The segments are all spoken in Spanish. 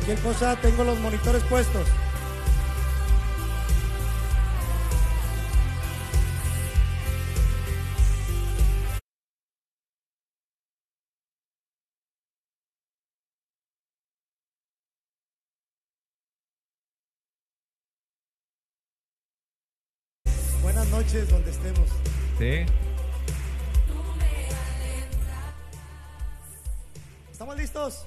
Cualquier cosa, tengo los monitores puestos. Buenas noches, donde estemos. Sí. ¿Estamos listos?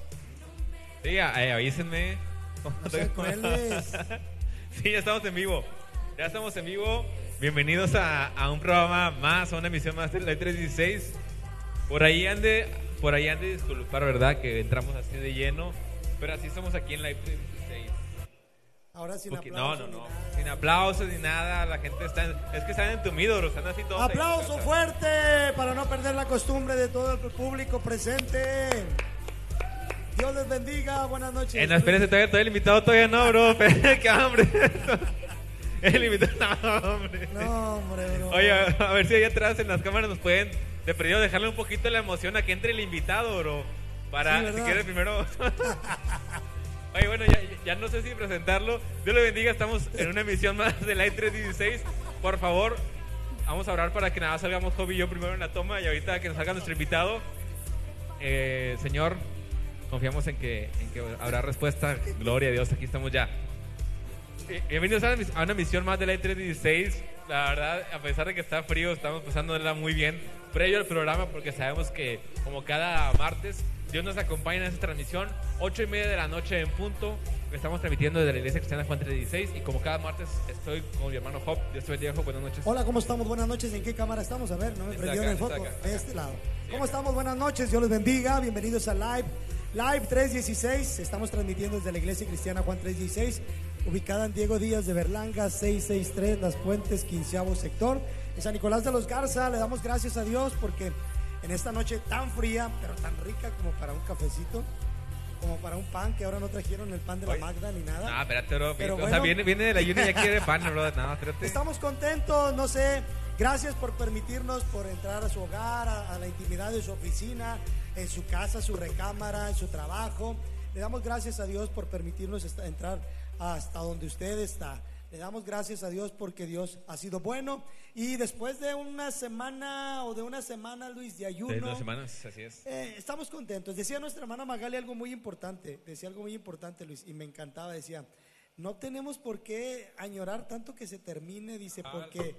Sí, eh, avísenme. No sean crueles. sí, ya estamos en vivo. Ya estamos en vivo. Bienvenidos a, a un programa más, a una emisión más de la 316. Por ahí ande, por ahí ande disculpar, ¿verdad? Que entramos así de lleno. Pero así somos aquí en la 316. Ahora sin Porque- aplausos. no, no, no. Sin aplausos ni nada. La gente está. Es que están entumidos, están así todos. ahí. Aplauso fuerte para no perder la costumbre de todo el público presente. Dios les bendiga, buenas noches. Eh, no, espérense, todavía, todavía el invitado todavía no, bro. Qué hambre. El invitado, no, hombre. No, hombre, bro. Oye, a ver si allá atrás en las cámaras nos pueden, de perdido, dejarle un poquito la emoción a que entre el invitado, bro. Para, Sí, si quieres primero. Oye, bueno, ya, ya no sé si presentarlo. Dios le bendiga, estamos en una emisión más de Live 316. Por favor, vamos a orar para que nada salgamos Joby y yo primero en la toma y ahorita que nos salga nuestro invitado. Eh, señor, confiamos en que, en que habrá respuesta. Gloria a Dios, aquí estamos ya. Eh, Bienvenidos a una, misión más de la 316. La verdad, a pesar de que está frío, estamos pasándola muy bien. Previo al programa, porque sabemos que, como cada martes, Dios nos acompaña en esta transmisión. 8 y media de la noche en punto. Estamos transmitiendo desde la iglesia cristiana Juan 316. Y como cada martes, estoy con mi hermano Job. Dios te bendiga, Job. Buenas noches. Hola, ¿cómo estamos? Buenas noches. ¿En qué cámara estamos? A ver, no me prendió en el foco. acá, De este lado. ¿Cómo acá. estamos? Buenas noches. Dios les bendiga. Bienvenidos a Live. Live 316. Estamos transmitiendo desde la Iglesia Cristiana Juan 316, ubicada en Diego Díaz de Berlanga, 663, Las Puentes, quinceavo sector. En San Nicolás de los Garza, le damos gracias a Dios porque en esta noche tan fría, pero tan rica como para un cafecito, como para un pan, que ahora no trajeron el pan de la. Magda ni nada. No, espérate, bro. Pero o bueno. sea, viene, viene de la y ya quiere pan, bro. No, espérate. Estamos contentos, no sé, gracias por permitirnos, por entrar a su hogar, a, a la intimidad de su oficina, en su casa, su recámara, en su trabajo. Le damos gracias a Dios por permitirnos entrar hasta donde usted está. Le damos gracias a Dios porque Dios ha sido bueno. Y después de una semana o de una semana, Luis, de ayuno, De dos semanas, así es. eh, estamos contentos. Decía nuestra hermana Magali algo muy importante. Decía algo muy importante, Luis, y me encantaba. Decía, no tenemos por qué añorar tanto que se termine, dice, Ah. porque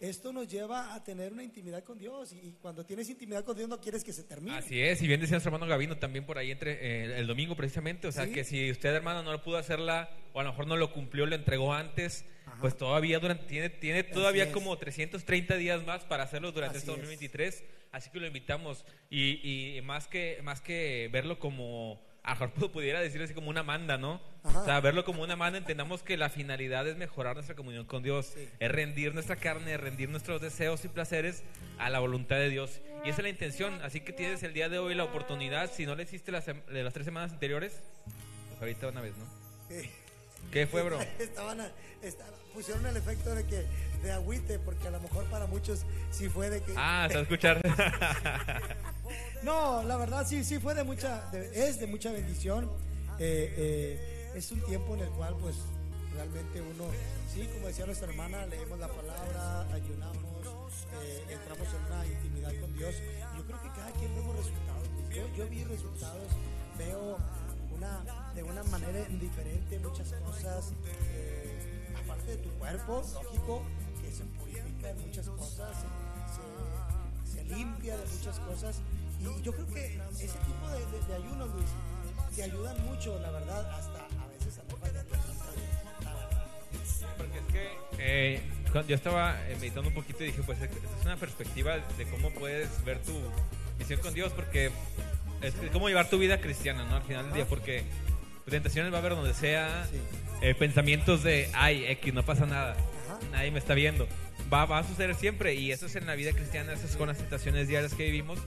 esto nos lleva a tener una intimidad con Dios. Y, cuando tienes intimidad con Dios no quieres que se termine. Así es, y bien decía nuestro hermano Gavino también por ahí entre eh, el domingo precisamente, o sea Sí. que si usted hermano no lo pudo hacerla o a lo mejor no lo cumplió, lo entregó antes, Ajá. pues todavía durante tiene tiene todavía es. como 330 días más para hacerlo durante Así este es. 2023, así que lo invitamos y, y más que más que verlo como a lo mejor pudiera decir así como una manda, ¿no? Ajá. O sea, verlo como una manda, entendamos que la finalidad es mejorar nuestra comunión con Dios, Sí. es rendir nuestra carne, es rendir nuestros deseos y placeres a la voluntad de Dios. Y esa es la intención. Así que tienes el día de hoy la oportunidad, si no le hiciste las, las tres semanas anteriores, pues ahorita una vez, ¿no? Eh, ¿Qué fue, bro? Estaban a- esta- pusieron el efecto de que de agüite, porque a lo mejor para muchos sí fue de que... Ah, se va a escuchar. No, la verdad sí, sí fue de mucha, de- es de mucha bendición. Eh, eh, es un tiempo en el cual pues realmente uno, sí, como decía nuestra hermana, leemos la palabra, ayunamos, eh, entramos en una intimidad con Dios. Yo creo que cada quien vemos resultados. Yo, yo vi resultados, veo una, de una manera diferente muchas cosas, eh, aparte de tu cuerpo, lógico, que se purifica en muchas cosas, se- se limpia de muchas cosas. Y yo creo que ese tipo de, de- de ayunos, Luis, te ayudan mucho, la verdad, hasta a veces a verdad. Porque es que eh, yo estaba eh, meditando un poquito y dije, pues es es una perspectiva de cómo puedes ver tu misión con Dios, porque es que cómo llevar tu vida cristiana, ¿no? Al final del día, porque tentaciones va a haber donde sea, Sí. eh, pensamientos de, ay, X, no pasa nada, Ajá. nadie me está viendo. Va, va a suceder siempre y eso es en la vida cristiana, eso es con las tentaciones diarias que vivimos,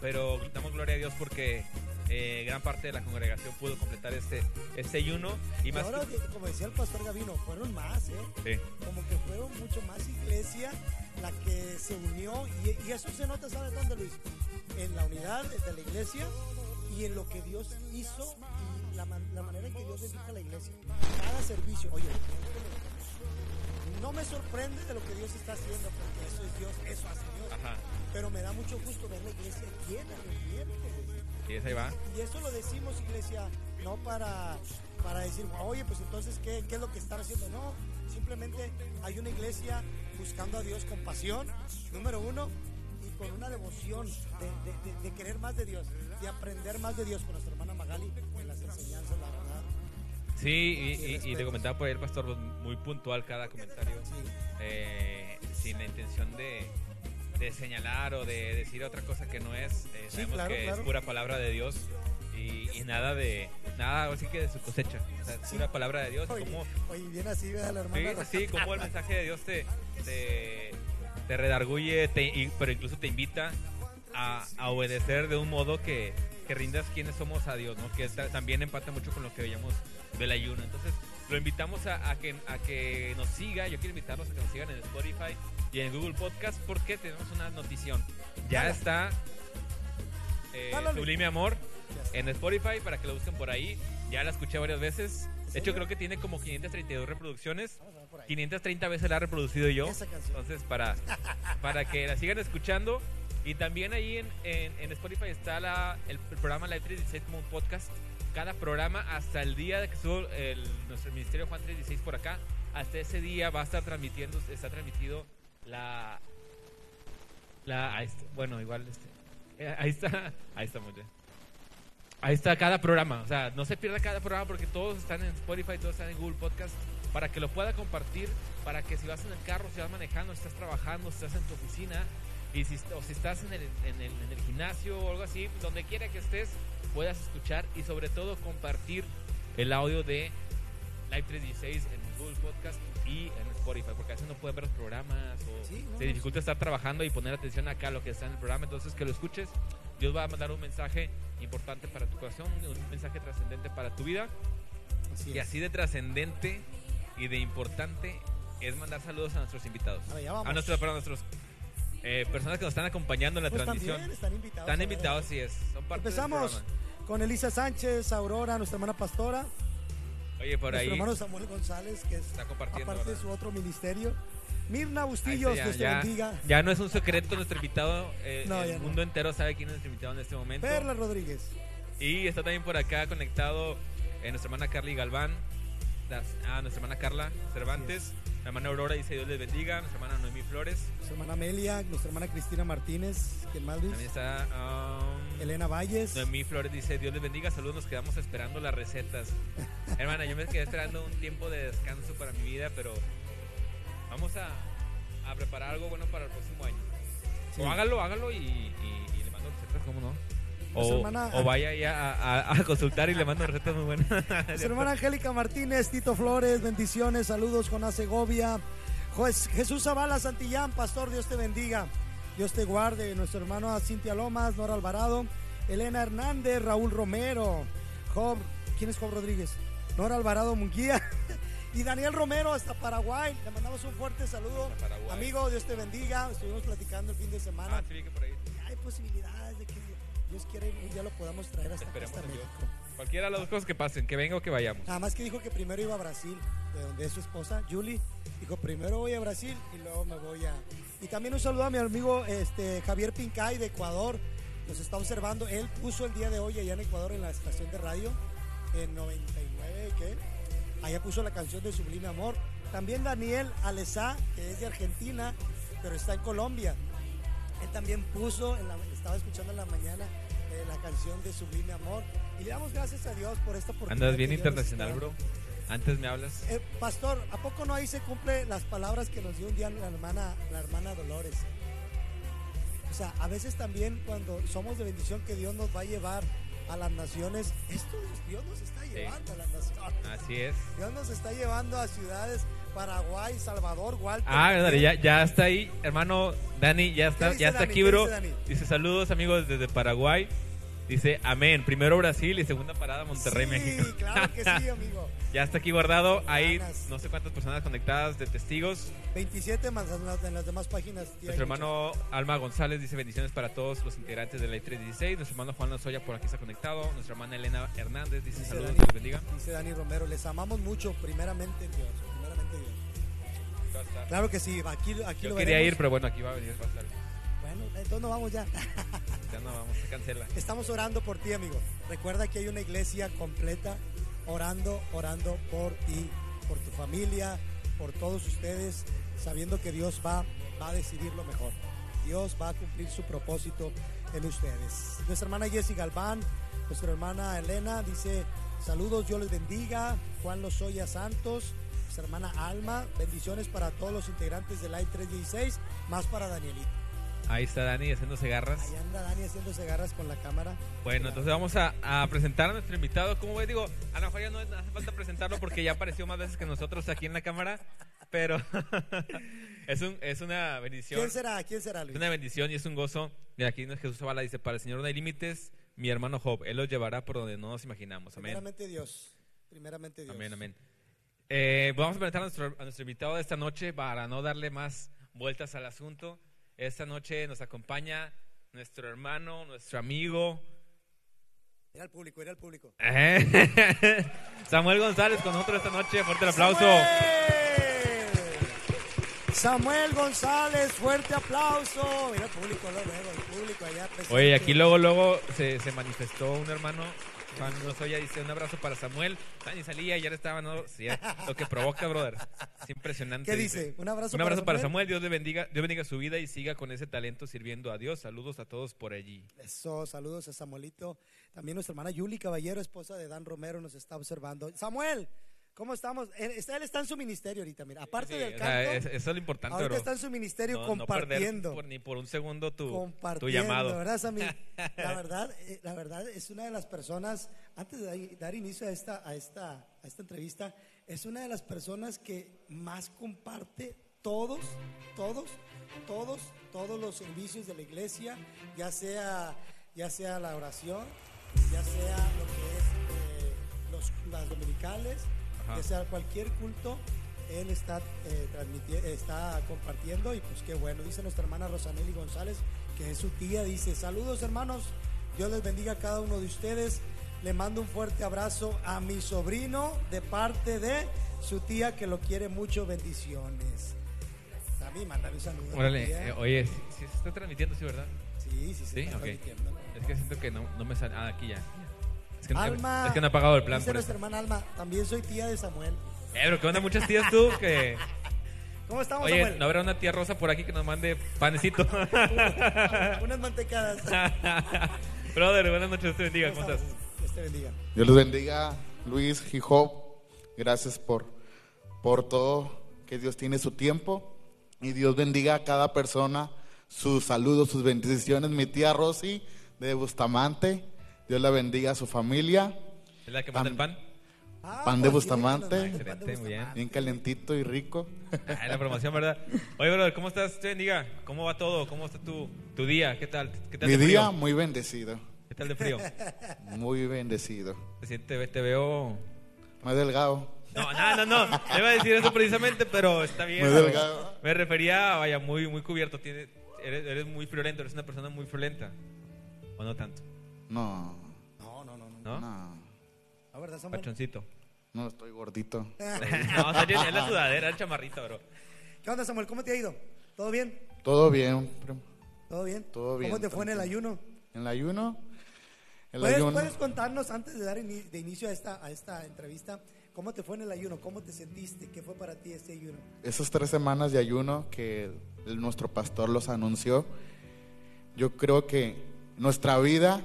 pero damos gloria a Dios porque eh, gran parte de la congregación pudo completar este, este ayuno y Y más... ahora, que, como decía el pastor Gavino, fueron más, ¿eh? Sí. Como que fueron mucho más iglesia la que se unió. Y, y eso se nota, ¿sabes dónde, Luis? En la unidad de la iglesia y en lo que Dios hizo la, la manera en que Dios bendice a la iglesia. Cada servicio, oye, no me sorprende de lo que Dios está haciendo, porque eso es Dios, eso hace Dios. Ajá. Pero me da mucho gusto ver la iglesia llena de miércoles. Y ahí va. Y eso lo decimos, iglesia, no para, para decir, oye, pues entonces, ¿qué, ¿qué es lo que están haciendo? No, simplemente hay una iglesia buscando a Dios con pasión, número uno, y con una devoción de, de- de- de querer más de Dios, de aprender más de Dios con nuestra hermana Magali Sí, y, y- y te comentaba por ahí el pastor, muy puntual cada comentario, eh, sin la intención de, de señalar o de decir otra cosa que no es. Eh, Sí, sabemos claro, que claro. es pura palabra de Dios y, y nada de nada así que de su cosecha. O sea, es Sí. pura palabra de Dios. Oye, Como, oye, bien así, ¿verdad, la sí, hermana? sí, como el mensaje de Dios te, te, te redarguye, te- pero incluso te invita a, a obedecer de un modo que, que rindas quienes somos a Dios, ¿no? que ta- también empata mucho con lo que veíamos del ayuno. Entonces, lo invitamos a, a que, a que nos siga. Yo quiero invitarlos a que nos sigan en Spotify y en Google Podcast porque tenemos una notición. Ya Dale. está eh. Sublime Amor en Spotify para que lo busquen por ahí. Ya la escuché varias veces. De hecho, creo que tiene como 532 reproducciones. Vamos a ver por ahí. 530 veces la he reproducido yo. Entonces, para, para que la sigan escuchando. Y también ahí en, en, Spotify está la, el, programa Live 316 como un podcast. Cada programa hasta el día de que estuvo el, nuestro ministerio Juan 316 por acá. Hasta ese día va a estar transmitiendo, está transmitido la... la bueno, igual este, eh, ahí está, ahí está. Ahí está cada programa, o sea, no se pierda cada programa porque todos están en Spotify, todos están en Google Podcast, para que lo pueda compartir, para que si vas en el carro, si vas manejando, si estás trabajando, si estás en tu oficina, y si, o si estás en el, en, el, en el gimnasio o algo así, donde quiera que estés, puedas escuchar y sobre todo compartir el audio de Live 316 en Google Podcast y en Spotify, porque a veces no pueden ver los programas o Sí, no, se dificulta estar trabajando y poner atención acá a lo que está en el programa, entonces que lo escuches, Dios va a mandar un mensaje importante para tu corazón, un mensaje trascendente para tu vida, Así y así de trascendente y de importante es mandar saludos a nuestros invitados, A ver, a nuestros, perdón, a nuestros eh, personas que nos están acompañando en la Pues transmisión. también están invitados. Están a invitados, sí es, son parte Empezamos con Elisa Sánchez, Aurora, nuestra hermana pastora, Oye, por nuestro ahí hermano Samuel González, que es está compartiendo. aparte de ¿verdad? su otro ministerio. Mirna Bustillos, está, Dios te ya, bendiga. ya no es un secreto nuestro invitado, eh, No, ya el no. mundo entero sabe quién es nuestro invitado en este momento. Perla Rodríguez. Y está también por acá conectado eh, nuestra hermana Carly Galván, las- ah, nuestra hermana Carla Cervantes, la hermana Aurora dice Dios les bendiga, nuestra hermana Noemí Flores, Nuestra hermana Amelia, nuestra hermana Cristina Martínez, ¿quién más Luis? también está um, Elena Valles. Noemí Flores dice Dios les bendiga, saludos, nos quedamos esperando las recetas. Hermana, yo me quedé esperando un tiempo de descanso para mi vida, pero vamos a, a preparar algo bueno para el próximo año. Sí. O hágalo, hágalo y, y- y le mando recetas, ¿cómo no? O, hermana- o vaya ahí a, a- a consultar y le mando recetas muy buenas. Nuestra hermana Angélica Martínez, Tito Flores, bendiciones, saludos con Segovia. Jesús Zavala Santillán, pastor, Dios te bendiga. Dios te guarde. Nuestro hermano Cintia Lomas, Nora Alvarado, Elena Hernández, Raúl Romero, Job, ¿quién es Job Rodríguez? Nora Alvarado Munguía y Daniel Romero hasta Paraguay. Le mandamos un fuerte saludo. Amigo, Dios te bendiga. Estuvimos platicando el fin de semana. Ah, sí, vi que por ahí. Y hay posibilidades de que Dios un día lo podamos traer hasta, Esperemos hasta. México. Cualquiera de las dos cosas que pasen, que venga o que vayamos. Nada más que dijo que primero iba a Brasil, de donde es su esposa, Julie. Dijo, primero voy a Brasil y luego me voy a... Y también un saludo a mi amigo este, Javier Pincay de Ecuador. Nos está observando. Él puso el día de hoy allá en Ecuador en la estación de radio, en 99, ¿qué? Allá puso la canción de Sublime Amor. También Daniel Alesá, que es de Argentina, pero está en Colombia. Él también puso, en la- estaba escuchando en la mañana eh, la canción de Sublime Amor. Y le damos gracias a Dios por esta oportunidad. Andas bien internacional, bro. Antes me hablas. eh, pastor, ¿a poco no ahí se cumple las palabras que nos dio un día la hermana, la hermana Dolores? O sea, a veces también cuando somos de bendición que Dios nos va a llevar a las naciones, esto Dios nos está llevando a las naciones. Así es. Dios nos está llevando a ciudades Paraguay, Salvador, Walter. Ah, dale, ya, ya está ahí, hermano Dani, ya está, ya está Dani? aquí, ¿Qué bro. dice saludos amigos desde Paraguay. Dice, amén. Primero Brasil y segunda parada Monterrey, sí, México. claro que sí, amigo. ya está aquí guardado. Hay Ganas. no sé cuántas personas conectadas de testigos. 27 más en las, en las demás páginas. Nuestro hermano Alma González dice bendiciones para todos los integrantes de la I316. Nuestro hermano Juan Lozoya por aquí está conectado. Nuestra hermana Elena Hernández dice Dice saludos, Dani, bendiga. dice Dani Romero, les amamos mucho, primeramente Dios. Claro que sí, aquí, aquí Yo lo quería veremos. ir, pero bueno, aquí va a venir. Estar. Bueno, entonces no vamos ya. Ya no vamos, se cancela. Estamos orando por ti, amigo. Recuerda que hay una iglesia completa orando, orando por ti, por tu familia, por todos ustedes, sabiendo que Dios va, va a decidir lo mejor. Dios va a cumplir su propósito en ustedes. Nuestra hermana Jessie Galván, nuestra hermana Elena dice, saludos, Dios les bendiga. Juan Lozoya Santos, nuestra hermana Alma, bendiciones para todos los integrantes del AI 316, más para Danielito. Ahí está Dani haciéndose garras. Ahí anda Dani haciéndose garras con la cámara. Bueno, entonces vamos a, a presentar a nuestro invitado. Como ves, digo, a lo mejor ya no hace falta presentarlo porque ya apareció más veces que nosotros aquí en la cámara, pero es, un, es una bendición. ¿Quién será? ¿Quién será, Es Luis? una bendición y es un gozo. Mira, aquí Jesús Zavala dice, para el Señor no hay límites, mi hermano Job, Él los llevará por donde no nos imaginamos. Amén. Primeramente Dios. Primeramente Dios. Amén, amén. Eh, vamos a presentar a nuestro, a nuestro invitado de esta noche para no darle más vueltas al asunto. Esta noche nos acompaña nuestro hermano, nuestro amigo, Mira al público, mira al público. Eh, Samuel González con nosotros esta noche. Fuerte el aplauso. ¡Samuel! Samuel González, fuerte aplauso. Mira el público, luego, luego, el público allá presente. Oye, aquí luego, luego se, se manifestó un hermano. Juan Lozoya dice un abrazo para Samuel. Ah, ni salía, ya le estaba, no, sí, lo que provoca, brother. Es impresionante. ¿Qué dice? Un abrazo, Un abrazo para Samuel. Dios le bendiga, Dios bendiga su vida y siga con ese talento sirviendo a Dios. Saludos a todos por allí. Eso, saludos a Samuelito. También nuestra hermana Yuli Caballero, esposa de Dan Romero, nos está observando. Samuel, ¿cómo estamos? Él está, él está en su ministerio ahorita, mira. Aparte Sí, del o sea, canto, es- eso es lo importante, ahorita bro. está en su ministerio No- no compartiendo. por- ni por un segundo tu, tu llamado. ¿verdad, Sammy? La verdad, eh, la verdad es una de las personas, antes de dar- dar inicio a esta, a esta, a esta entrevista, es una de las personas que más comparte todos, todos, todos, todos los servicios de la iglesia, ya sea, ya sea la oración, ya sea lo que es eh, los, las dominicales, Ajá. ya sea cualquier culto, él está, eh, está compartiendo y pues qué bueno. Dice nuestra hermana Rosanelli González, que es su tía, dice, saludos hermanos, Dios les bendiga a cada uno de ustedes. Le mando un fuerte abrazo a mi sobrino de parte de su tía que lo quiere mucho. Bendiciones. Sammy, mándale un saludo. Órale, eh, oye, sí, sí se está transmitiendo, sí, ¿verdad? Sí, sí, sí. Sí, está transmitiendo. Es que siento que no, no me sale. Ah, aquí ya. Es que, no- Alma, es que no he pagado el plan. dice Por nuestra eso. hermana Alma, también soy tía de Samuel. Eh, pero ¿qué onda? Muchas tías tú que. ¿Cómo estamos, Oye, Samuel? ¿no habrá una tía rosa por aquí que nos mande panecito? Unas mantecadas. Brother, buenas noches, Dios te bendiga. ¿Cómo estás? Dios te bendiga. Dios los bendiga, Luis Job. Gracias por, por todo que Dios tiene su tiempo. Y Dios bendiga a cada persona, sus saludos, sus bendiciones. Mi tía Rosy de Bustamante. Dios la bendiga a su familia. ¿Es la que manda el pan? Ah, Pan de Bustamante. de Excelente, muy bien. Bien calentito y rico. Ah, la promoción, ¿verdad? Oye, brother, ¿cómo estás? Te bendiga. ¿Cómo va todo? ¿Cómo está tu, tu día? ¿Qué tal? ¿Qué tal Mi de día frío? muy bendecido. ¿Qué tal de frío? Muy bendecido. Te, te veo. Muy delgado. No, no, no, no. No iba a decir eso precisamente, pero está bien. Muy delgado. Me refería, vaya, muy, muy cubierto. Tiene, eres, eres muy friolento, eres una persona muy friolenta. ¿O no tanto? No, No, no, no, no. ¿No? La verdad, Samuel. Pachoncito. No estoy gordito. no, es la sudadera, el chamarrito, bro. ¿Qué onda, Samuel? ¿Cómo te ha ido? ¿Todo bien? Todo bien. primo. ¿Todo bien? Todo bien, ¿Cómo te fue en el ayuno? En el ayuno. El ¿Puedes, ayuno. puedes contarnos antes de dar de inicio a esta, a esta entrevista cómo te fue en el ayuno? ¿Cómo te sentiste? ¿Qué fue para ti este ayuno? Esas tres semanas de ayuno que el- nuestro pastor los anunció, yo creo que nuestra vida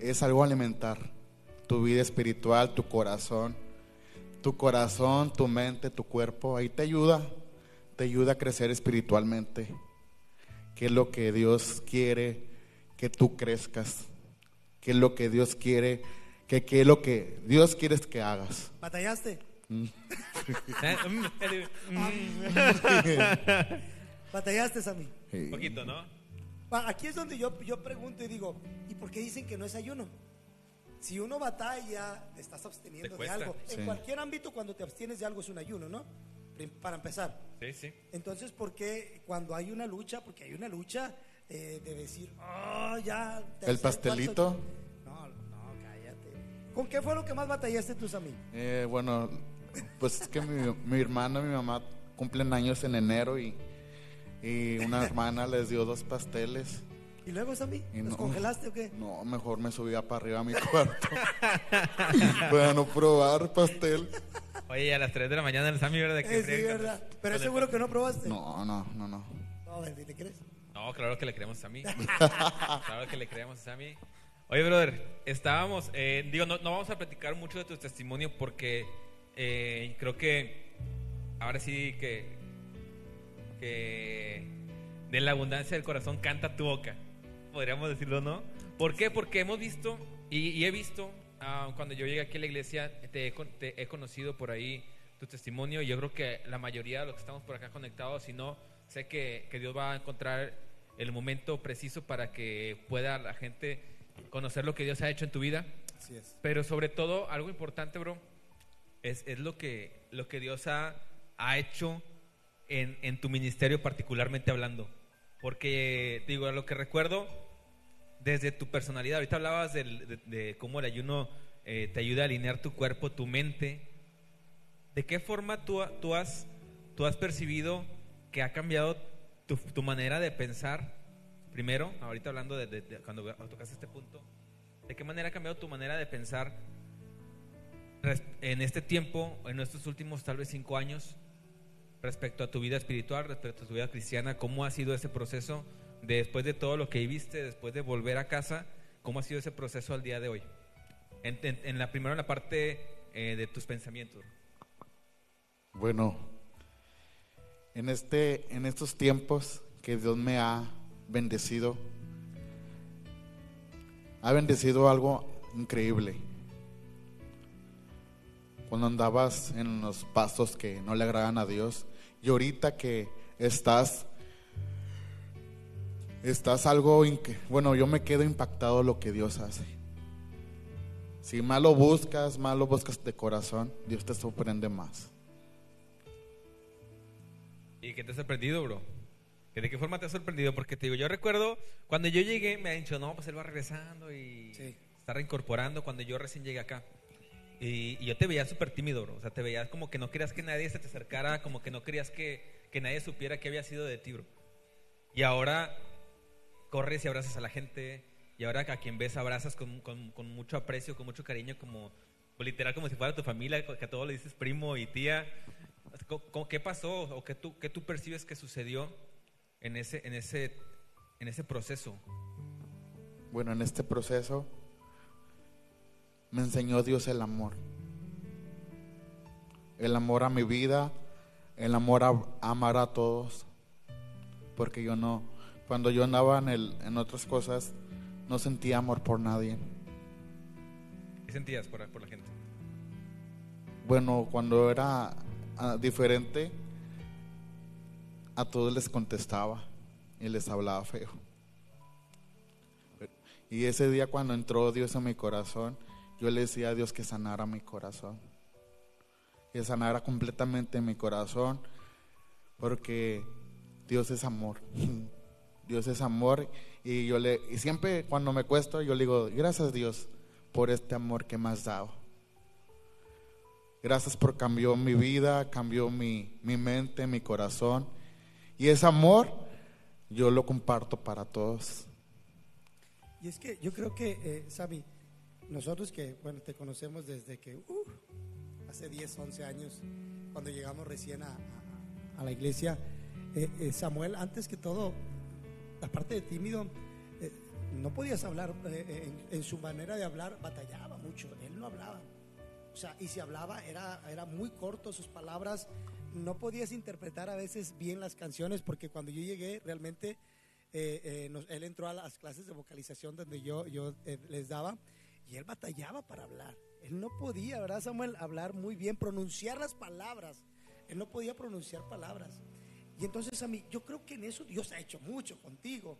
es algo alimentar. Tu vida espiritual, tu corazón, tu corazón, tu mente, tu cuerpo, ahí te ayuda, te ayuda a crecer espiritualmente. ¿Qué es lo que Dios quiere que tú crezcas? ¿Qué es lo que Dios quiere? que qué es lo que Dios quiere que hagas? ¿Batallaste? Un ¿Batallaste, Sammy? Sí. poquito, ¿no? Aquí es donde yo, yo pregunto y digo, ¿y por qué dicen que no es ayuno? Si uno batalla, te estás absteniendo Te de algo. Sí. En cualquier ámbito, cuando te abstienes de algo, es un ayuno, ¿no? Para empezar. Sí, sí. Entonces, ¿por qué cuando hay una lucha? Porque hay una lucha eh, de decir, oh, ya. El pastelito. cuarto". No, no, cállate. ¿Con qué fue lo que más batallaste tus amigos? Eh, bueno, pues es que mi, mi hermana y mi mamá cumplen años en enero y, y una hermana les dio dos pasteles. ¿Y luego, Sammy? Y ¿Los no. congelaste o qué? No, mejor me subía para arriba a mi cuarto para no probar pastel. Oye, a las 3 de la mañana el Sammy, ¿verdad? Que Eh, sí, verdad. Pero es seguro que no probaste. No, no, no, no. No, ¿te crees? No, claro que le creemos a Sammy. claro que le creemos a Sammy. Oye, brother, estábamos, eh, digo, no, no vamos a platicar mucho de tu testimonio porque eh, creo que ahora sí que, que de la abundancia del corazón canta tu boca, podríamos decirlo, ¿no? ¿Por qué? Porque hemos visto y, y he visto ah, cuando yo llegué aquí a la iglesia, te he, con- te he conocido por ahí tu testimonio y yo creo que la mayoría de los que estamos por acá conectados, si no, sé que, que Dios va a encontrar el momento preciso para que pueda la gente conocer lo que Dios ha hecho en tu vida. Así es. Pero sobre todo, algo importante, bro, es, es lo, que, lo que Dios ha, ha hecho en, en tu ministerio, particularmente hablando. Porque, digo, a lo que recuerdo, desde tu personalidad, ahorita hablabas del- de, de cómo el ayuno eh, te ayuda a alinear tu cuerpo, tu mente. ¿De qué forma tú, tú, has, tú has percibido que ha cambiado tu, tu manera de pensar? Primero, ahorita hablando de, de- de cuando tocaste este punto, ¿de qué manera ha cambiado tu manera de pensar en este tiempo, en estos últimos tal vez cinco años, respecto a tu vida espiritual, respecto a tu vida cristiana? ¿Cómo ha sido ese proceso de después de todo lo que viviste, después de volver a casa? ¿Cómo ha sido ese proceso al día de hoy? En, en- la primero en la parte eh, de tus pensamientos. Bueno, en este, en estos tiempos que Dios me ha bendecido, ha bendecido algo increíble. Cuando andabas en los pasos que no le agradan a Dios y ahorita que estás, estás algo, bueno, yo me quedo impactado lo que Dios hace. Si más lo buscas, más lo buscas de corazón, Dios te sorprende más. ¿Y qué te ha sorprendido, bro? ¿Que ¿De qué forma te ha sorprendido? Porque te digo, yo recuerdo cuando yo llegué, me han dicho, no, pues él va regresando y Sí. está reincorporando cuando yo recién llegué acá. Y, yo te veía súper tímido, bro. O sea, te veías como que no querías que nadie se te acercara, como que no querías que, que nadie supiera qué había sido de ti, bro. Y ahora corres y abrazas a la gente. Y ahora a quien ves abrazas con, con- con mucho aprecio, con mucho cariño, como literal como si fuera tu familia, que a todos le dices primo y tía. ¿Cómo- cómo- ¿Qué pasó o qué tú, qué tú percibes que sucedió en ese, en, ese, en ese proceso? Bueno, en este proceso me enseñó Dios el amor. El amor a mi vida, el amor a, amar a todos. Porque yo no, cuando yo andaba en, el, en otras cosas, no sentía amor por nadie. ¿Qué sentías por, por la gente? Bueno, cuando era ah, diferente, a todos les contestaba y les hablaba feo. Y ese día cuando entró Dios en mi corazón, yo le decía a Dios que sanara mi corazón. Que sanara completamente mi corazón, porque Dios es amor. Dios es amor y yo le y siempre cuando me cuesto yo le digo, "Gracias Dios por este amor que me has dado." Gracias por cambió mi vida, cambió mi, mi mente, mi corazón. Y ese amor yo lo comparto para todos. Y es que yo creo que, eh, Sammy, nosotros que, bueno, te conocemos desde que, uh, hace 10, 11 años, cuando llegamos recién a, a- a la iglesia, eh, eh, Samuel, antes que todo, aparte de tímido, eh, no podías hablar, eh, en, en su manera de hablar, batallaba mucho, él no hablaba. O sea, y si hablaba era, era muy corto sus palabras, no podías interpretar a veces bien las canciones, porque cuando yo llegué realmente eh, eh, nos- él entró a las clases de vocalización donde yo, yo eh, les daba y él batallaba para hablar. Él no podía, ¿verdad, Samuel? Hablar muy bien, pronunciar las palabras. Él no podía pronunciar palabras. Y entonces a mí, yo creo que en eso Dios ha hecho mucho contigo.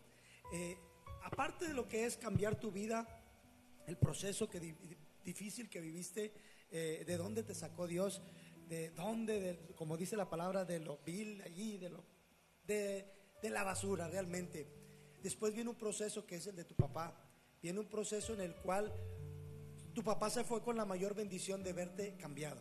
eh, aparte de lo que es cambiar tu vida, el proceso que di- difícil que viviste, eh, de dónde te sacó Dios, de dónde, de- como dice la palabra, de lo vil allí, de lo de, de la basura realmente. Después viene un proceso que es el de tu papá. Viene un proceso en el cual tu papá se fue con la mayor bendición de verte cambiado,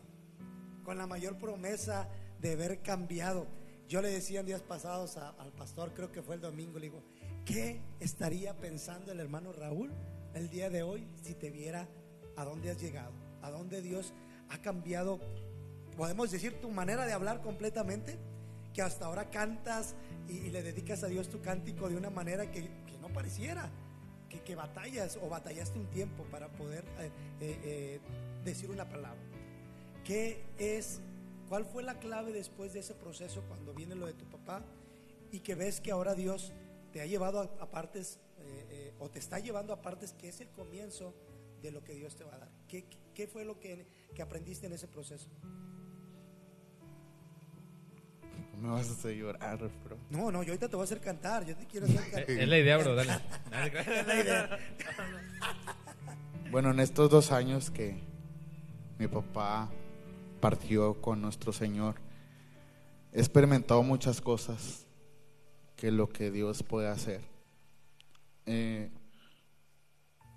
con la mayor promesa de ver cambiado. Yo le decía en días pasados a- al pastor, creo que fue el domingo, le digo, ¿qué estaría pensando el hermano Raúl el día de hoy si te viera a dónde has llegado? ¿A dónde Dios ha cambiado, podemos decir, tu manera de hablar completamente? Que hasta ahora cantas y, le dedicas a Dios tu cántico de una manera que no pareciera que, que batallas o batallaste un tiempo para poder eh, eh, eh, decir una palabra. ¿Qué es, cuál fue la clave después de ese proceso cuando viene lo de tu papá y que ves que ahora Dios te ha llevado a, a partes eh, eh, o te está llevando a partes que es el comienzo de lo que Dios te va a dar? ¿Qué, qué- fue lo que, que aprendiste en ese proceso? Me vas a hacer llorar, bro. No, no, yo ahorita te voy a hacer cantar, yo te quiero hacer cantar. Es la idea, bro, dale. Es la idea. Bueno, en estos dos años que mi papá partió con nuestro Señor, he experimentado muchas cosas que lo que Dios puede hacer. Eh,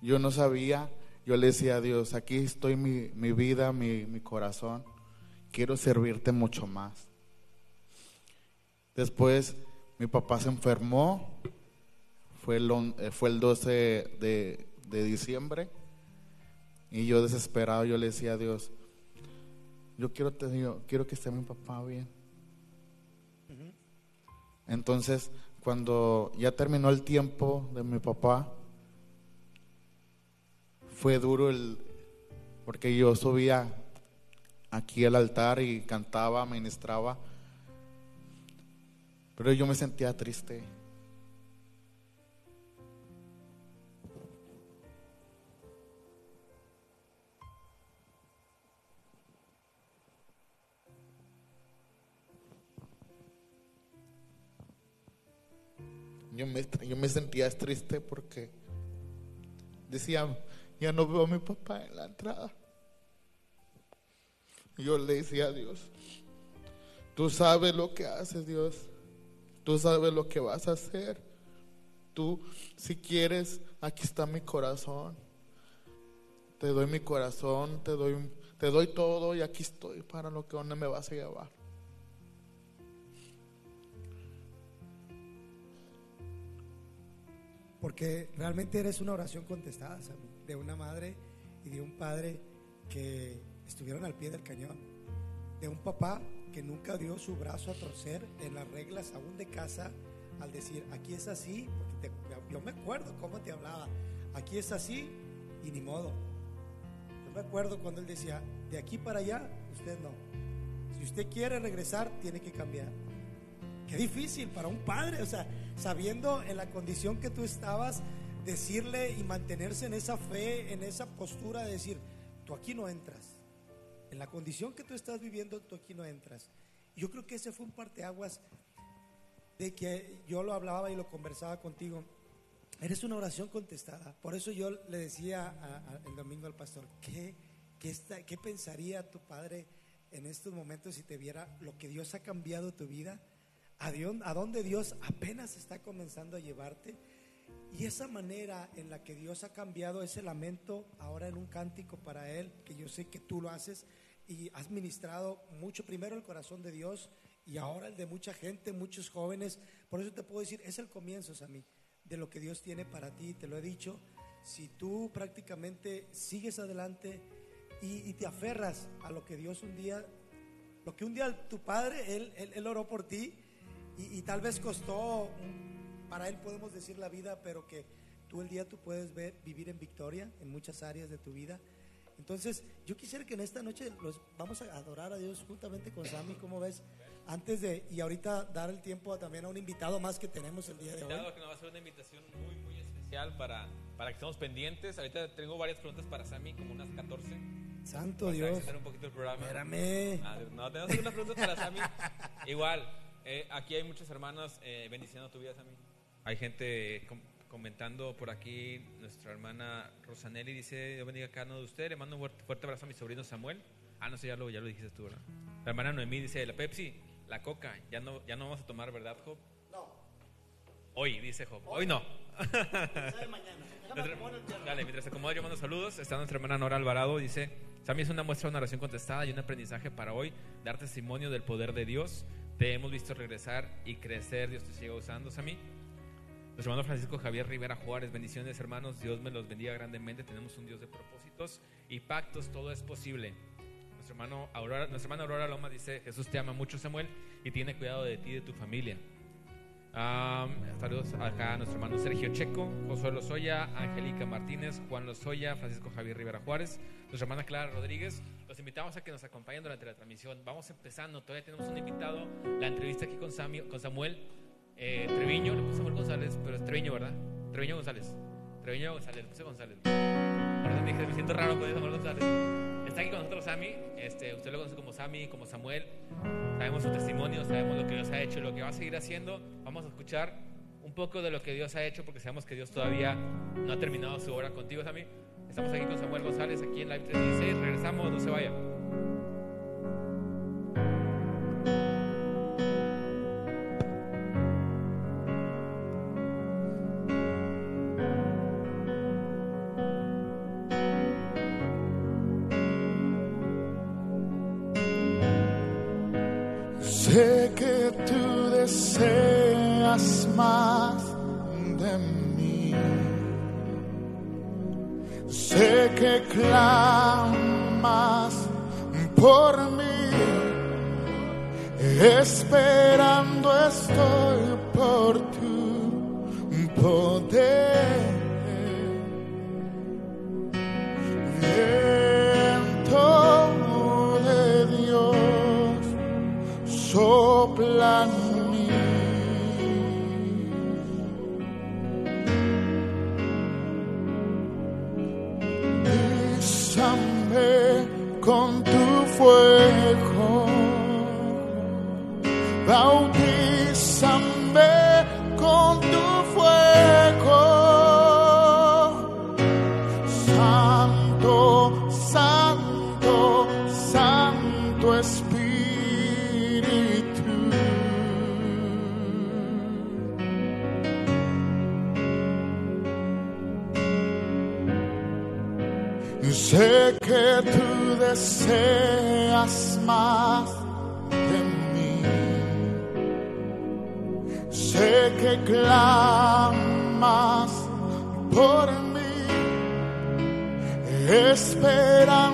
yo no sabía, yo le decía a Dios, aquí estoy mi, mi vida, mi, mi corazón, quiero servirte mucho más. Después mi papá se enfermó, fue el, on- eh, fue el 12 de, de diciembre. Y yo desesperado yo le decía a Dios, yo quiero, te- yo quiero que esté mi papá bien. Entonces, cuando ya terminó el tiempo de mi papá, fue duro el, porque yo subía aquí al altar y cantaba, ministraba, pero yo me sentía triste. Yo me, yo me sentía triste porque decía, ya no veo a mi papá en la entrada. Yo le decía a Dios, tú sabes lo que haces, Dios. Tú sabes lo que vas a hacer. Tú, si quieres, aquí está mi corazón. Te doy mi corazón, te doy, te doy todo y aquí estoy para lo que donde me vas a llevar. Porque realmente eres una oración contestada, de una madre y de un padre que estuvieron al pie del cañón. De un papá que nunca dio su brazo a torcer en las reglas aún de casa al decir, aquí es así, porque yo me acuerdo cómo te hablaba, aquí es así y ni modo. Yo me acuerdo cuando él decía, de aquí para allá, usted no. Si usted quiere regresar, tiene que cambiar. Qué difícil para un padre, o sea, sabiendo en la condición que tú estabas, decirle y mantenerse en esa fe, en esa postura de decir, tú aquí no entras. En la condición que tú estás viviendo, tú aquí no entras. Yo creo que ese fue un parteaguas de que yo lo hablaba y lo conversaba contigo. Eres una oración contestada. Por eso yo le decía el domingo al pastor, ¿qué, qué, está- ¿qué pensaría tu padre en estos momentos si te viera lo que Dios ha cambiado tu vida? A, a dónde Dios apenas está comenzando a llevarte. Y esa manera en la que Dios ha cambiado ese lamento ahora en un cántico para Él, que yo sé que tú lo haces y has ministrado mucho primero el corazón de Dios y ahora el de mucha gente, muchos jóvenes. Por eso te puedo decir, es el comienzo, Sammy, de lo que Dios tiene para ti. Te lo he dicho, si tú prácticamente sigues adelante y, te aferras a lo que Dios un día, lo que un día tu padre, Él, él, oró por ti y, y tal vez costó, mm, para Él podemos decir la vida, pero que tú el día tú puedes ver, vivir en victoria en muchas áreas de tu vida. Entonces, yo quisiera que en esta noche los vamos a adorar a Dios juntamente con Sammy, ¿cómo ves? Antes de, y ahorita dar el tiempo a- también a un invitado más que tenemos el día de hoy. Que nos va a hacer una invitación muy, muy especial para, para que estemos pendientes. Ahorita tengo varias preguntas para Sammy, como unas 14. Santo Para Dios. un poquito el programa. Espérame. Ah, no, tenemos algunas preguntas para Sammy. Igual, eh, aquí hay muchas hermanas eh, bendiciendo tu vida, Sammy. Hay gente com- comentando por aquí nuestra hermana Rosanelli, dice, yo bendiga a cada uno de ustedes, le mando un fuerte, fuerte abrazo a mi sobrino Samuel. Ah, no sé, ya lo, ya lo dijiste tú, ¿verdad? La hermana Noemí dice, la Pepsi, la Coca, ya no, ya no vamos a tomar, ¿verdad, Job? No, Hoy, dice Job, hoy no. Nuestra- el piano. Dale, mientras se acomoda, yo mando saludos. Está nuestra hermana Nora Alvarado. Dice: Sammy es una muestra de una oración contestada y un aprendizaje para hoy. Dar testimonio del poder de Dios. Te hemos visto regresar y crecer. Dios te siga usando, Sammy. Nuestro hermano Francisco Javier Rivera Juárez. Bendiciones, hermanos. Dios me los bendiga grandemente. Tenemos un Dios de propósitos y pactos. Todo es posible. Nuestro hermano Aurora, nuestra hermana Aurora Loma dice: Jesús te ama mucho, Samuel, y tiene cuidado de ti y de tu familia. Am, saludos acá a nuestro hermano Sergio Checo, Josué Lozoya, Angélica Martínez, Juan Lozoya, Francisco Javier Rivera Juárez, nuestra hermana Clara Rodríguez. Los invitamos a que nos acompañen durante la transmisión. Vamos empezando, todavía tenemos un invitado. La entrevista aquí con Samuel eh, Treviño, le puse Samuel González, pero es Treviño, ¿verdad? Treviño González. Treviño González, le puse González. Ahora dije, me siento raro con Samuel González. Está aquí con nosotros Sammy, este, usted lo conoce como Sammy, como Samuel. Sabemos su testimonio, sabemos lo que Dios ha hecho lo que va a seguir haciendo. Vamos a escuchar un poco de lo que Dios ha hecho porque sabemos que Dios todavía no ha terminado su obra contigo, Sammy. Estamos aquí con Samuel González, aquí en Live 316. Regresamos, no se vaya. Deseas más de mí. Sé que clamas por mí. Esperando estoy por tu poder. Deseas más de mí. Sé que clamas por mí. Esperando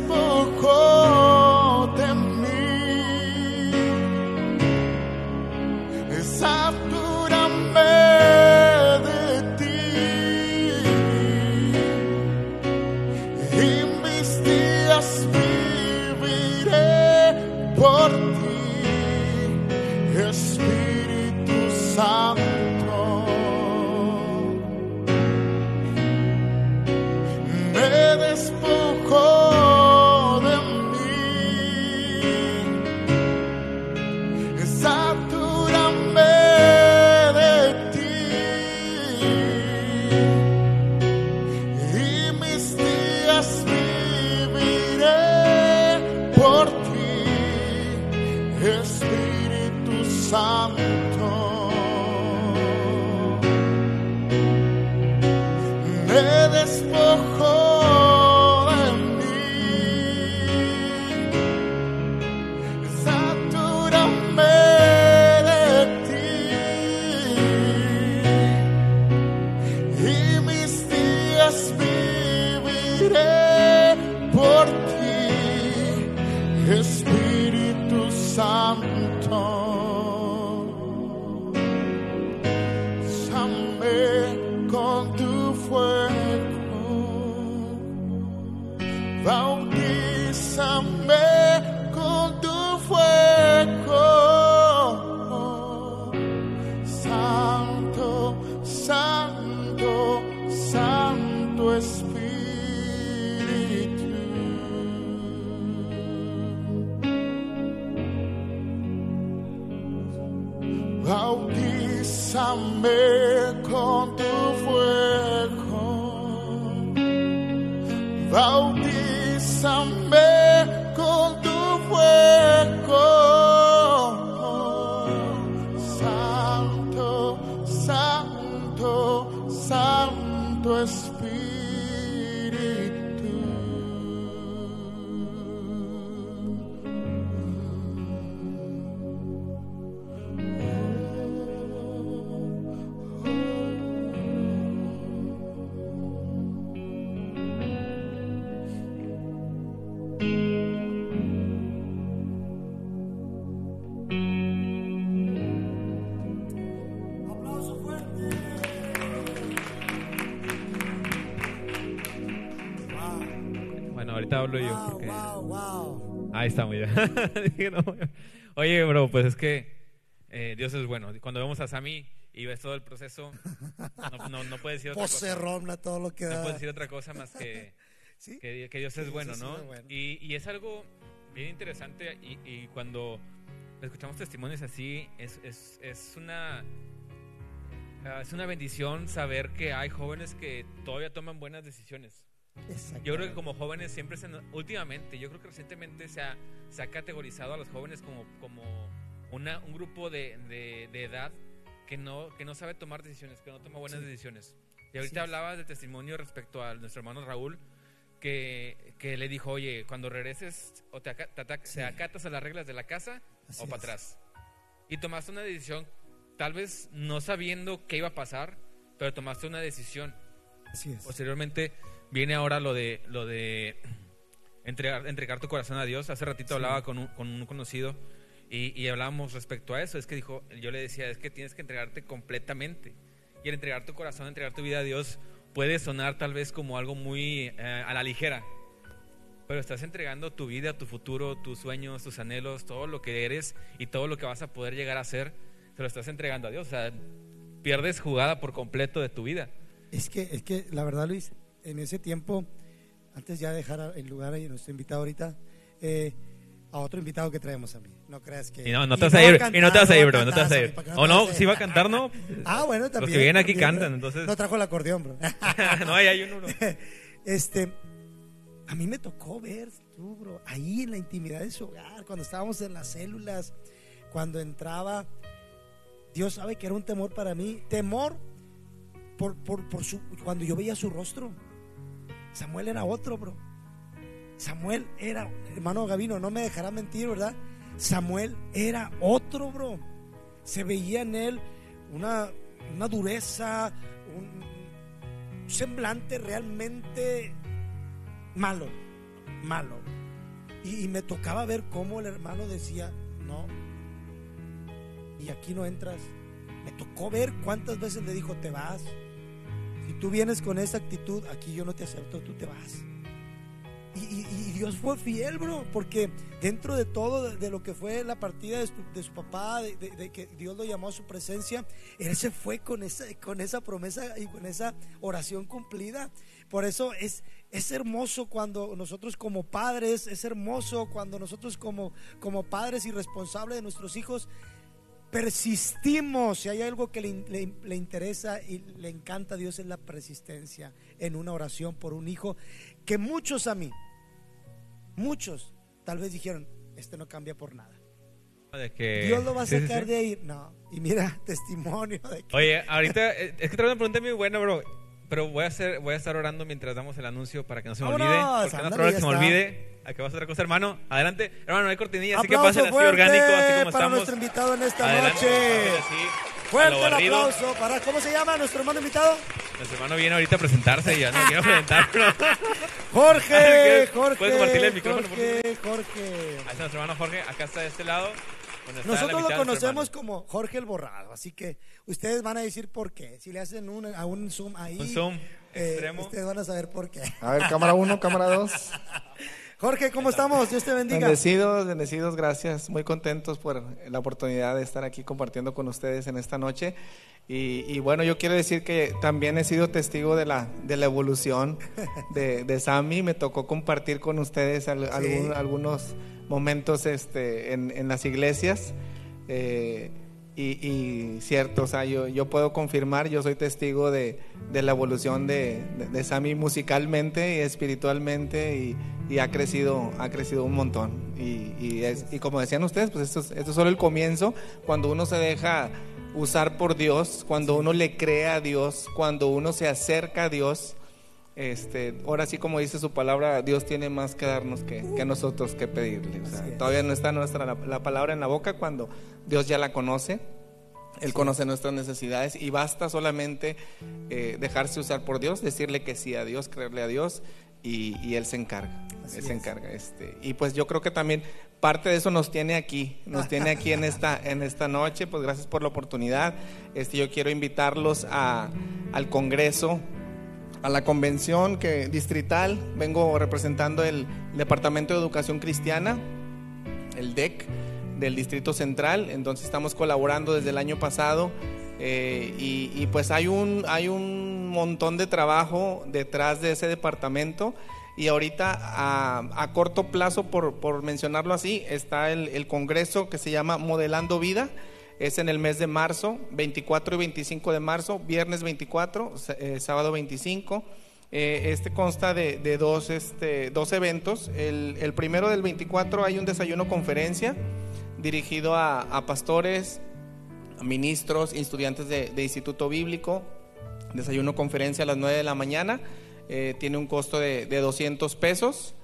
me ahorita hablo yo. Porque... wow, wow. Ahí está, muy bien. Dije, no. Oye, bro, pues es que eh, Dios es bueno. Cuando vemos a Sammy y ves todo el proceso, no, no, no puedes decir otra cosa. Poserrón a todo lo que No da. puedes decir otra cosa más que, ¿Sí? que, que Dios es Dios bueno, ¿no? bueno. Y, y es algo bien interesante y, y cuando escuchamos testimonios así, es, es, es una... ah, Es una bendición saber que hay jóvenes que todavía toman buenas decisiones. Yo creo que como jóvenes siempre se últimamente, yo creo que recientemente se ha, se ha categorizado a los jóvenes como, como una, un grupo de, de- de edad que no, que no sabe tomar decisiones, que no toma buenas Sí. decisiones. Y ahorita es. hablabas de testimonio respecto a nuestro hermano Raúl, que, que le dijo, oye, cuando regreses o te, aca- te Sí. te acatas a las reglas de la casa Así o para atrás. Y tomaste una decisión, tal vez no sabiendo qué iba a pasar, pero tomaste una decisión. Así es. Posteriormente viene ahora lo de lo de entregar, entregar tu corazón a Dios. Hace ratito Sí. hablaba con un, con un conocido y, y hablábamos respecto a eso. Es que dijo, yo le decía, es que tienes que entregarte completamente. Y el entregar tu corazón, entregar tu vida a Dios puede sonar tal vez como algo muy eh, a la ligera. Pero estás entregando tu vida, tu futuro, tus sueños, tus anhelos, todo lo que eres y todo lo que vas a poder llegar a ser, se lo estás entregando a Dios. O sea, pierdes jugada por completo de tu vida. Es que, es que la verdad, Luis, en ese tiempo, antes ya de dejar el lugar ahí, nuestro invitado ahorita, eh, a otro invitado que traemos a mí. No creas que. Y no, no te y vas a ir, y no te vas a ir, bro, no te vas a ir. O no, si va a cantar, ¿no? Ah, bueno, también. que vienen aquí cantan, entonces- No trajo el acordeón, bro. no, ahí hay uno. bro. Este, a mí me tocó ver, tú, bro, ahí en la intimidad de su hogar, cuando estábamos en las células, cuando entraba, Dios sabe que era un temor para mí, temor por, por, por su, cuando yo veía su rostro. Samuel era otro, bro. Samuel era, hermano Gavino, no me dejará mentir, ¿verdad? Samuel era otro, bro. Se veía en él una, una dureza, un, semblante realmente malo, malo. Y, y me tocaba ver cómo el hermano decía, no, y aquí no entras. Me tocó ver cuántas veces le dijo, te vas. Tú vienes con esa actitud, aquí yo no te acepto, tú te vas. Y, Dios fue fiel, bro, porque dentro de todo, de, lo que fue la partida de su, papá, de que Dios lo llamó a su presencia, él se fue con esa, con esa promesa y con esa oración cumplida. Por eso es, es hermoso cuando nosotros como padres, es hermoso cuando nosotros como, como padres y responsables de nuestros hijos persistimos. Si hay algo que le, le- le interesa y le encanta a Dios es la persistencia en una oración por un hijo que muchos a mí, muchos, tal vez dijeron, este no cambia por nada. De que... Dios lo va a Sí, sí, sacar sí. de ahí. No, y mira, testimonio de que Oye, ahorita eh, es que trae una pregunta muy buena, bro. Pero voy a hacer, voy a estar orando mientras damos el anuncio para que no se me olvide. Porque no es que se me olvide. ¿A qué vas a otra cosa, hermano? Adelante. Hermano, no hay cortinilla, así que pasen así orgánico, así como para estamos. nuestro invitado en esta Adelante, noche. así, Fuerte el aplauso para, ¿cómo se llama nuestro hermano invitado? Nuestro hermano viene ahorita a presentarse y ya no quiero presentarlo. Jorge, ¿Quieres- Jorge. puedes compartirle el micrófono, por Jorge, Jorge. Ahí está nuestro hermano Jorge, acá está de este lado. Nosotros lo conocemos como Jorge el Borrado, así que ustedes van a decir por qué. Si le hacen un, a un zoom ahí, Un zoom eh, extremo. ustedes van a saber por qué. A ver, cámara 1, cámara 2. Jorge, ¿cómo estamos? Dios te bendiga. Bendecidos, bendecidos, gracias. Muy contentos por la oportunidad de estar aquí compartiendo con ustedes en esta noche. Y, y bueno, yo quiero decir que también he sido testigo de la, de la evolución de, de Sammy. Me tocó compartir con ustedes al- algún- algunos momentos este, en, en las iglesias. Eh, y, y cierto, o sea, yo, yo puedo confirmar, yo soy testigo de, de la evolución de, de, Sammy musicalmente y espiritualmente y, y ha crecido, ha crecido un montón. Y, y, es- y como decían ustedes, pues esto es, esto es solo el comienzo, cuando uno se deja usar por Dios, cuando uno le cree a Dios, cuando uno se acerca a Dios. Este, ahora sí, como dice su palabra, Dios tiene más que darnos que, que nosotros que pedirle. O sea, todavía no está nuestra la, la palabra en la boca cuando Dios ya la conoce. Él conoce nuestras necesidades y basta solamente eh, dejarse usar por Dios, decirle que sí a Dios, creerle a Dios y, y Él se encarga. Así él se es. encarga. Este, y pues yo creo que también parte de eso nos tiene aquí, nos tiene aquí en esta, en esta noche. Pues gracias por la oportunidad. Este, yo quiero invitarlos a, al Congreso a la convención que distrital vengo representando el departamento de educación cristiana el DEC del distrito central entonces estamos colaborando desde el año pasado eh, y, pues hay un hay un montón de trabajo detrás de ese departamento y ahorita a, a corto plazo por, por mencionarlo así está el, el congreso que se llama modelando vida es en el mes de marzo, 24 y 25 de marzo, viernes 24, s- eh, sábado 25. Eh, este consta de, dos, este, dos eventos. El, el primero del 24 hay un desayuno conferencia dirigido a, pastores, ministros, estudiantes de, instituto bíblico. Desayuno conferencia a las 9 de la mañana. Eh, tiene un costo de, de 200 pesos.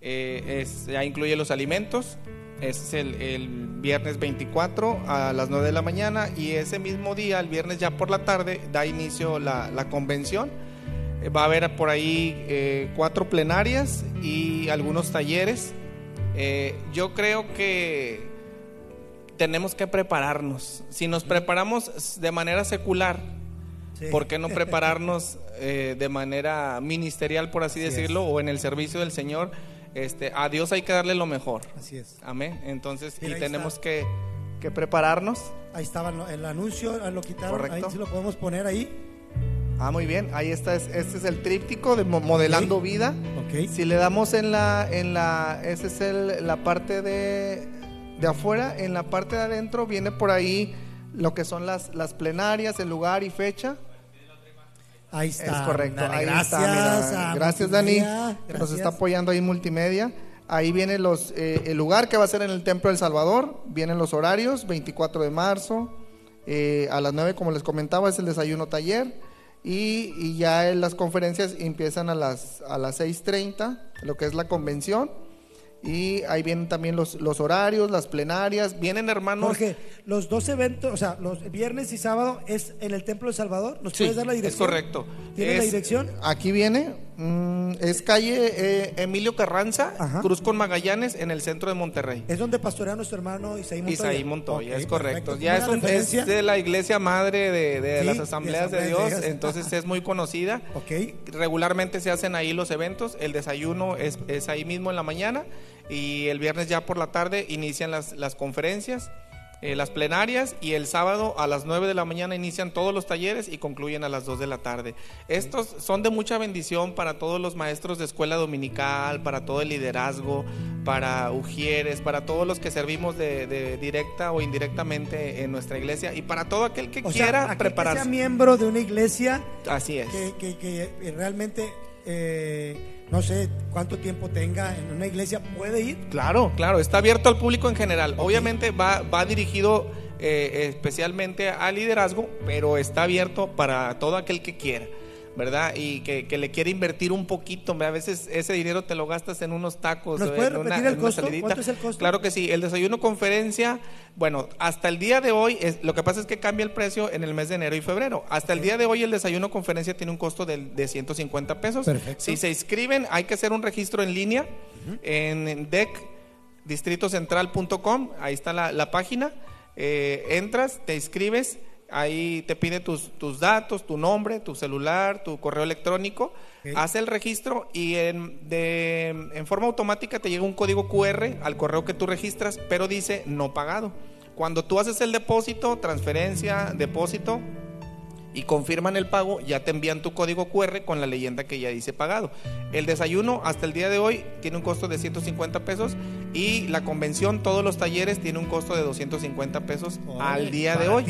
Eh, ya incluye los alimentos. Es el, el viernes 24 a las 9 de la mañana y ese mismo día, el viernes ya por la tarde, da inicio la, la convención. Eh, Va a haber por ahí eh, cuatro plenarias y algunos talleres. Eh, yo creo que tenemos que prepararnos. Si nos preparamos de manera secular, Sí. ¿Por qué no prepararnos eh, de manera ministerial, por así, Así es. decirlo, o en el servicio del Señor? Este, a Dios hay que darle lo mejor. Así es. Amén. Entonces, Mira, y tenemos está. que, que prepararnos. Ahí estaba el- anuncio, ah, lo quitaron, Correcto. ahí sí lo podemos poner ahí. Ah, muy bien. Ahí está. es- Este es el tríptico de mo- modelando vida. Ok. Si le damos en la, en la, esa es el- la parte de, de afuera, en la parte de adentro viene por ahí lo que son las, las plenarias, el lugar y fecha. Ahí está. Es correcto, ahí gracias. está. mira. a Gracias, Dani. Que Nos gracias. está apoyando ahí Multimedia. Ahí viene los, eh, el lugar que va a ser en el Templo del Salvador. Vienen los horarios, 24 de marzo. eh, a las 9, como les comentaba, es el desayuno taller. Y, y ya en las conferencias empiezan a las, a las 6.30, lo que es la convención. Y ahí vienen también los, los horarios, las plenarias. Vienen hermanos. Jorge, los dos eventos, o sea, los viernes y sábado es en el Templo de Salvador. ¿Nos Sí, puedes dar la es dirección? correcto. ¿Tienes la Es- dirección? Aquí viene, mm, es calle eh, Emilio Carranza, Ajá. Cruz con Magallanes, en el centro de Monterrey. Es donde pastorea nuestro hermano Isaí Montoya. Isaí Montoya, es correcto. perfecto. Ya es, un- es de la iglesia madre de, de Sí, las asambleas de, Dios, entonces es muy conocida. Ok. Regularmente se hacen ahí los eventos, el desayuno es, es ahí mismo en la mañana y el viernes ya por la tarde inician las, las conferencias, eh, las plenarias y el sábado a las 9 de la mañana inician todos los talleres y concluyen a las 2 de la tarde. Estos son de mucha bendición para todos los maestros de escuela dominical, para todo el liderazgo, para ujieres, para todos los que servimos de, de directa o indirectamente en nuestra iglesia y para todo aquel que O sea, quiera que prepararse. sea miembro de una iglesia Así es. que, que- que realmente eh, no sé cuánto tiempo tenga en una iglesia, puede ir. Claro, claro, está abierto al público en general. Obviamente va, va dirigido eh, especialmente al liderazgo, pero está abierto para todo aquel que quiera. ¿Verdad? Y que, que, le quiere invertir un poquito, a veces ese dinero te lo gastas en unos tacos. ¿Nos puede repetir el costo? ¿Cuánto es el costo? Claro que sí, el desayuno conferencia, bueno, hasta el día de hoy, es, lo que pasa es que cambia el precio en el mes de enero y febrero. Hasta el día de hoy el desayuno conferencia tiene un costo de, de 150 pesos. Perfecto. Si se inscriben, hay que hacer un registro en línea uh -huh. en DEC distritocentral.com, ahí está la, la página, eh, entras, te inscribes, ahí te pide tus, tus, datos, tu nombre, tu celular, tu correo electrónico, okay. hace el registro y en, de, en forma automática te llega un código QR al correo que tú registras, pero dice no pagado. Cuando tú haces el depósito, transferencia, depósito, y confirman el pago, ya te envían tu código QR con la leyenda que ya dice pagado. El desayuno hasta el día de hoy tiene un costo de 150 pesos y la convención, todos los talleres, tiene un costo de 250 pesos al día de hoy.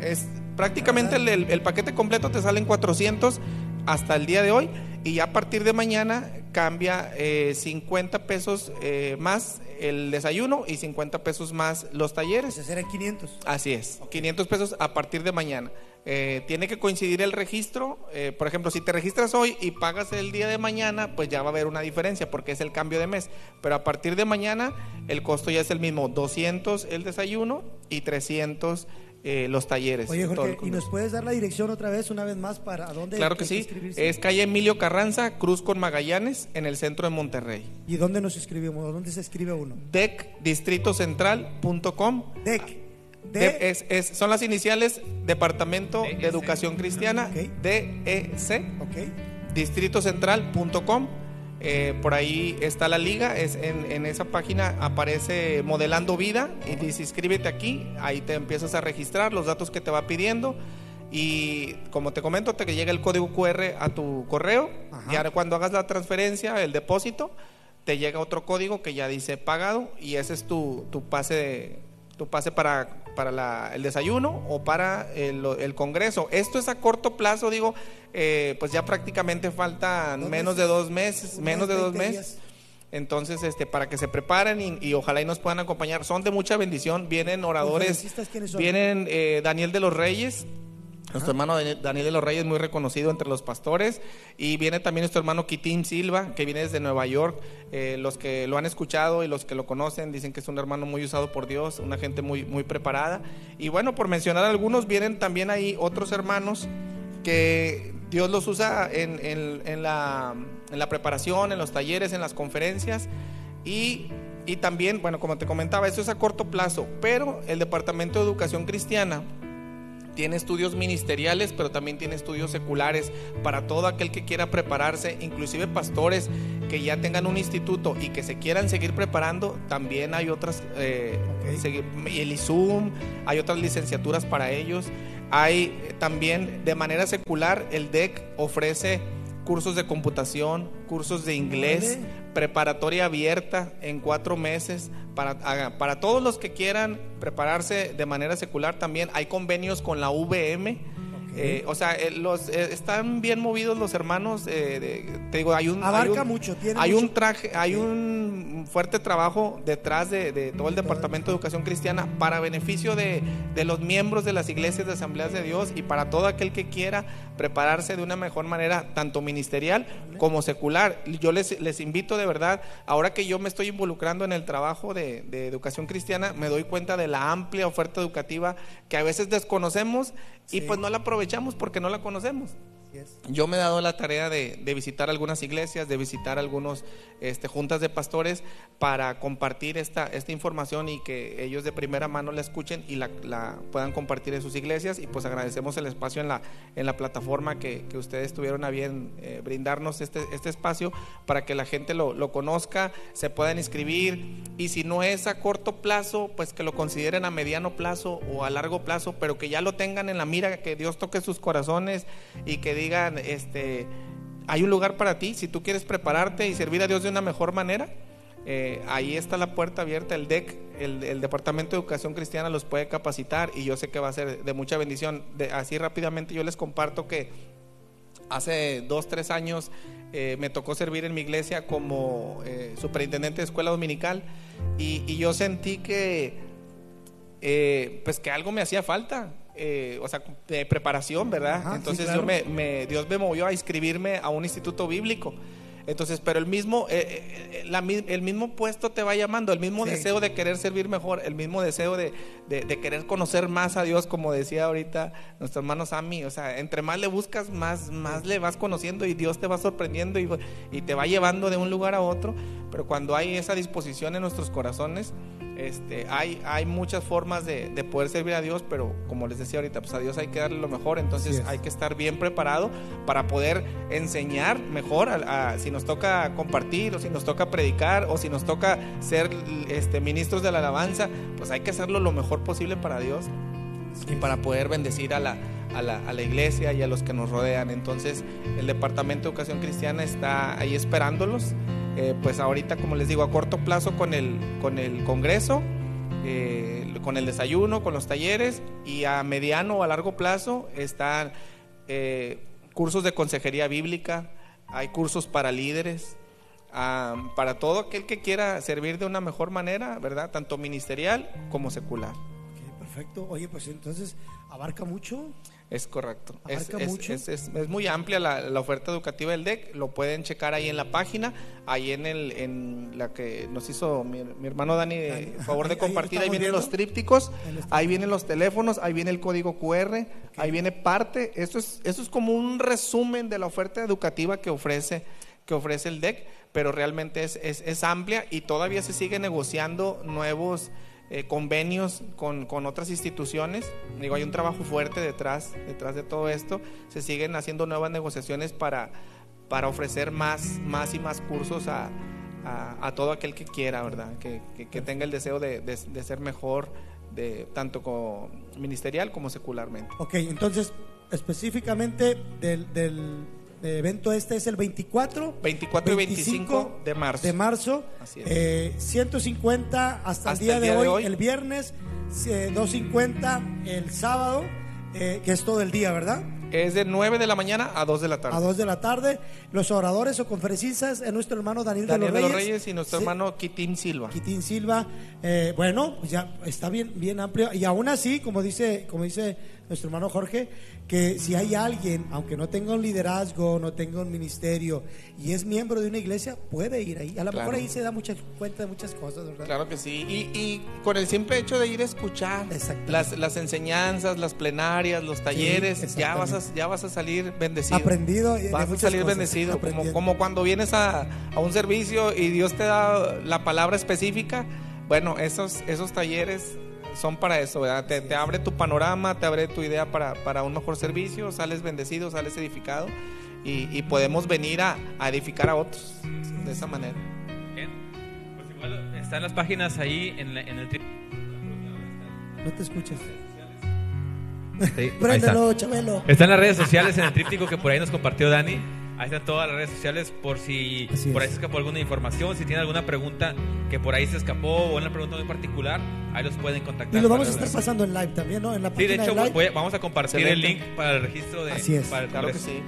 Es prácticamente el, el, el, paquete completo te salen 400 hasta el día de hoy y ya a partir de mañana cambia eh, 50 pesos eh, más el desayuno y 50 pesos más los talleres. Ese serán 500. Así es, 500 pesos a partir de mañana. Eh, tiene que coincidir el registro. Eh, por ejemplo, si te registras hoy y pagas el día de mañana, pues ya va a haber una diferencia porque es el cambio de mes. Pero a partir de mañana el costo ya es el mismo, 200 el desayuno y 300 eh, los talleres. Oye, Jorge, ¿y nos puedes dar la dirección otra vez, una vez más, para dónde? Claro que sí. Es calle Emilio Carranza, Cruz con Magallanes, en el centro de Monterrey. ¿Y dónde nos escribimos? ¿Dónde se escribe uno? DEC-distritocentral.com. DEC. De, es, es, son las iniciales Departamento de, de Educación Cristiana, okay. DEC, okay. distritocentral.com. Eh, por ahí está la liga, es en, en, esa página aparece Modelando Vida y dice inscríbete aquí, ahí te empiezas a registrar los datos que te va pidiendo y como te comento, te llega el código QR a tu correo Ajá. y ahora cuando hagas la transferencia, el depósito, te llega otro código que ya dice pagado y ese es tu, tu pase de, tu pase para, para la, el desayuno o para el, el, congreso. Esto es a corto plazo, digo, eh, pues ya prácticamente faltan menos de dos meses, menos de dos meses. Entonces, este, para que se preparen y, y, ojalá y nos puedan acompañar. Son de mucha bendición. Vienen oradores. Vienen eh, Daniel de los Reyes, nuestro hermano Daniel de los Reyes, muy reconocido entre los pastores. Y viene también nuestro hermano Kitín Silva, que viene desde Nueva York. Eh, los que lo han escuchado y los que lo conocen dicen que es un hermano muy usado por Dios, una gente muy, muy preparada. Y bueno, por mencionar algunos, vienen también ahí otros hermanos que Dios los usa en, en, en, la, en la preparación, en los talleres, en las conferencias. Y y también, bueno, como te comentaba, eso es a corto plazo, pero el Departamento de Educación Cristiana tiene estudios ministeriales, pero también tiene estudios seculares para todo aquel que quiera prepararse, inclusive pastores que ya tengan un instituto y que se quieran seguir preparando, también hay otras, eh, okay. el ISUM, hay otras licenciaturas para ellos. Hay también de manera secular, el DEC ofrece cursos de computación, cursos de inglés, vale. preparatoria abierta en cuatro meses para, para todos los que quieran prepararse de manera secular también. Hay convenios con la VM. Eh, o sea, eh, los eh, están bien movidos los hermanos. De, te digo, hay un abarca hay un, mucho, tiene hay mucho. un traje, hay un fuerte trabajo detrás de, de todo el departamento de educación cristiana para beneficio de, de, los miembros de las iglesias de asambleas de Dios y para todo aquel que quiera prepararse de una mejor manera, tanto ministerial como secular. Yo les, les invito de verdad, ahora que yo me estoy involucrando en el trabajo de, de educación cristiana, me doy cuenta de la amplia oferta educativa que a veces desconocemos y sí. pues no la aprovechamos porque no la conocemos. Yo me he dado la tarea de, visitar algunas iglesias, de visitar algunos este, juntas de pastores para compartir esta, información y que ellos de primera mano la escuchen y la, puedan compartir en sus iglesias. Y pues agradecemos el espacio en la, plataforma que, que ustedes tuvieron a bien eh, brindarnos este, este espacio para que la gente lo, lo conozca, se puedan inscribir y si no es a corto plazo, pues que lo consideren a mediano plazo o a largo plazo, pero que ya lo tengan en la mira, que Dios toque sus corazones y que digan, este, hay un lugar para ti, si tú quieres prepararte y servir a Dios de una mejor manera, eh, ahí está la puerta abierta, el DEC, el, Departamento de Educación Cristiana los puede capacitar y yo sé que va a ser de mucha bendición. Así rápidamente yo les comparto que Hace dos, tres años eh, me tocó servir en mi iglesia como eh, superintendente de escuela dominical y, y yo sentí que, pues que algo me hacía falta. Eh, o sea, de preparación, ¿verdad? Ajá, sí, Entonces claro. yo me, me- Dios me movió a inscribirme a un instituto bíblico. Entonces, pero el mismo, eh, eh, eh, la el mismo puesto te va llamando, el mismo Sí. deseo de querer servir mejor, el mismo deseo de, de- de querer conocer más a Dios, como decía ahorita nuestro hermano Sammy. O sea, entre más le buscas, más, más le vas conociendo y Dios te va sorprendiendo y, y te va llevando de un lugar a otro. Pero cuando hay esa disposición en nuestros corazones, este, hay, hay muchas formas de, de poder servir a Dios, pero como les decía ahorita, pues a Dios hay que darle lo mejor, entonces hay que estar bien preparado para poder enseñar mejor, a- a- si nos toca compartir, o si nos toca predicar, o si nos toca ser este, ministros de la alabanza, pues hay que hacerlo lo mejor posible para Dios y para poder bendecir a la, a la, a la iglesia y a los que nos rodean. Entonces, el Departamento de Educación Cristiana está ahí esperándolos. Eh, pues ahorita, como les digo, a corto plazo con el, con el Congreso, eh, con el desayuno, con los talleres, y a mediano o a largo plazo están eh, cursos de consejería bíblica, hay cursos para líderes, para todo aquel que quiera servir de una mejor manera, ¿verdad? Tanto ministerial como secular. Perfecto. Oye, pues entonces abarca mucho. Es correcto. Es, Abarca es- mucho. es- muy amplia la, la oferta educativa del DEC. Lo pueden checar ahí en la página, ahí en el en la que nos hizo mi, mi hermano Dani de Dani, ajá, favor de ahí- ahí compartir. Ahí, vienen viendo. los trípticos, Ahí vienen los teléfonos, ahí viene el código QR, ahí viene parte. Esto es esto es como un resumen de la oferta educativa que ofrece que ofrece el DEC, pero realmente es, es, es amplia y todavía se sigue negociando nuevos eh, convenios con, con otras instituciones. Digo, hay un trabajo fuerte detrás, detrás de todo esto. Se siguen haciendo nuevas negociaciones para, para ofrecer más, más y más cursos a, a, todo aquel que quiera, ¿verdad? Que, que- tenga el deseo de, de- ser mejor, de, tanto como ministerial como secularmente. Ok, entonces específicamente del evento este es el 24, 24 y 25 de marzo. de marzo, Así es. eh, 150 hasta, Hasta el día, de, hoy, el viernes, eh, 250 el sábado, eh, que es todo el día, ¿verdad? Es de 9 de la mañana a 2 de la tarde. A 2 de la tarde. Los oradores o conferencistas es nuestro hermano Daniel, Daniel de los Reyes, y nuestro Sí, hermano Kitín Silva. Quitín Silva. Eh, bueno, pues ya está bien, bien amplio. Y aún así, como dice, como dice nuestro hermano Jorge, que si hay alguien, aunque no tenga un liderazgo, no tenga un ministerio y es miembro de una iglesia, puede ir ahí. A lo Claro. mejor ahí se da mucha cuenta de muchas cosas, ¿verdad? Claro que sí. Y, y con el simple hecho de ir a escuchar las, las enseñanzas, las plenarias, los talleres, ya, vas a, ya vas a salir bendecido. Aprendido Vas a salir cosas, bendecido. Como, como cuando vienes a, a un servicio y Dios te da la palabra específica. Bueno, esos, esos talleres son para eso, ¿verdad? Te, te abre tu panorama, te abre tu idea para, para un mejor servicio, sales bendecido, sales edificado y, y podemos venir a, a edificar a otros de esa manera. Bien. Pues igual están las páginas ahí en, la- en el No te escuchas. Sí. Préndelo, Chabelo. Están las redes sociales en el tríptico que por ahí nos compartió Dani. Ahí están todas las redes sociales por si Así por es. ahí se escapó alguna información, si tiene alguna pregunta que por ahí se escapó o una pregunta muy particular, ahí los pueden contactar. Y lo vamos a estar pasando en live también, ¿no? En la Sí, de hecho live. voy a- vamos a compartir Excelente. el link para el registro de Así es. para el Claro que sí.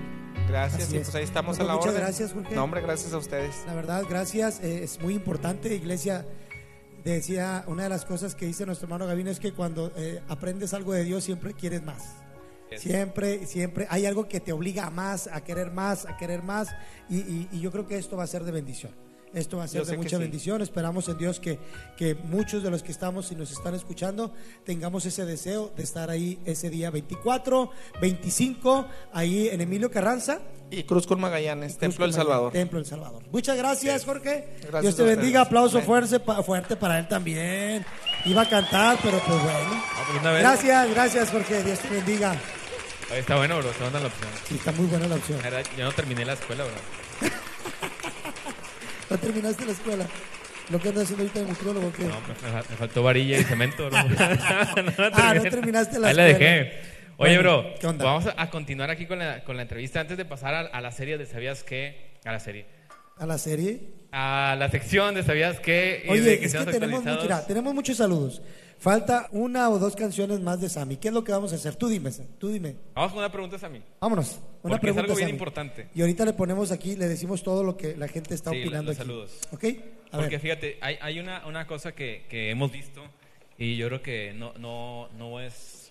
Gracias. Y es. pues ahí estamos a la muchas orden. gracias, Jorge. No, hombre, gracias a ustedes. La verdad, gracias. eh, es muy importante, iglesia. Decía, una de las cosas que dice nuestro hermano Gavino es que cuando eh, aprendes algo de Dios siempre quieres más. Siempre, siempre hay algo que te obliga a más, a querer más, a querer más. Y- y yo creo que esto va a ser de bendición. Esto va a ser de mucha sí. bendición. Esperamos en Dios que, que muchos de los que estamos y nos están escuchando tengamos ese deseo de estar ahí ese día 24, 25, ahí en Emilio Carranza. Y Cruz con Magallanes, Templo del Salvador. Templo del Salvador. Muchas gracias, Jorge. Gracias Dios te bendiga. Aplauso fuerte, fuerte para él también. Iba a cantar, pero pues bueno. Ah, pues. Gracias, gracias, Jorge. Dios te bendiga. Está bueno, bro, está buena la opción. Sí, está muy buena la opción. Verdad, Yo no terminé la escuela, bro. No terminaste la escuela. Lo que andas haciendo ahorita de nutriólogo, ¿qué? No, me, me- me faltó varilla y cemento, no, Ah, no terminaste la Ahí la escuela. dejé. Oye, Bueno, bro, ¿qué onda? vamos a, continuar aquí con la, con la entrevista antes de pasar a, a la serie de ¿Sabías qué? A la serie. A la serie. A la sección de ¿Sabías qué? Y Oye, de que es que tenemos, mira, tenemos muchos saludos. Falta una o dos canciones más de Sammy. ¿Qué es lo que vamos a hacer? Tú dime, tú dime. Vamos con una pregunta a mí. Vámonos. Una Porque es pregunta, algo bien Sammy. importante. Y ahorita le ponemos aquí, le decimos todo lo que la gente está Sí, opinando los aquí. saludos. ¿Ok? A Porque ver. fíjate, hay, hay una, una cosa que, que hemos visto y yo creo que no, no, no es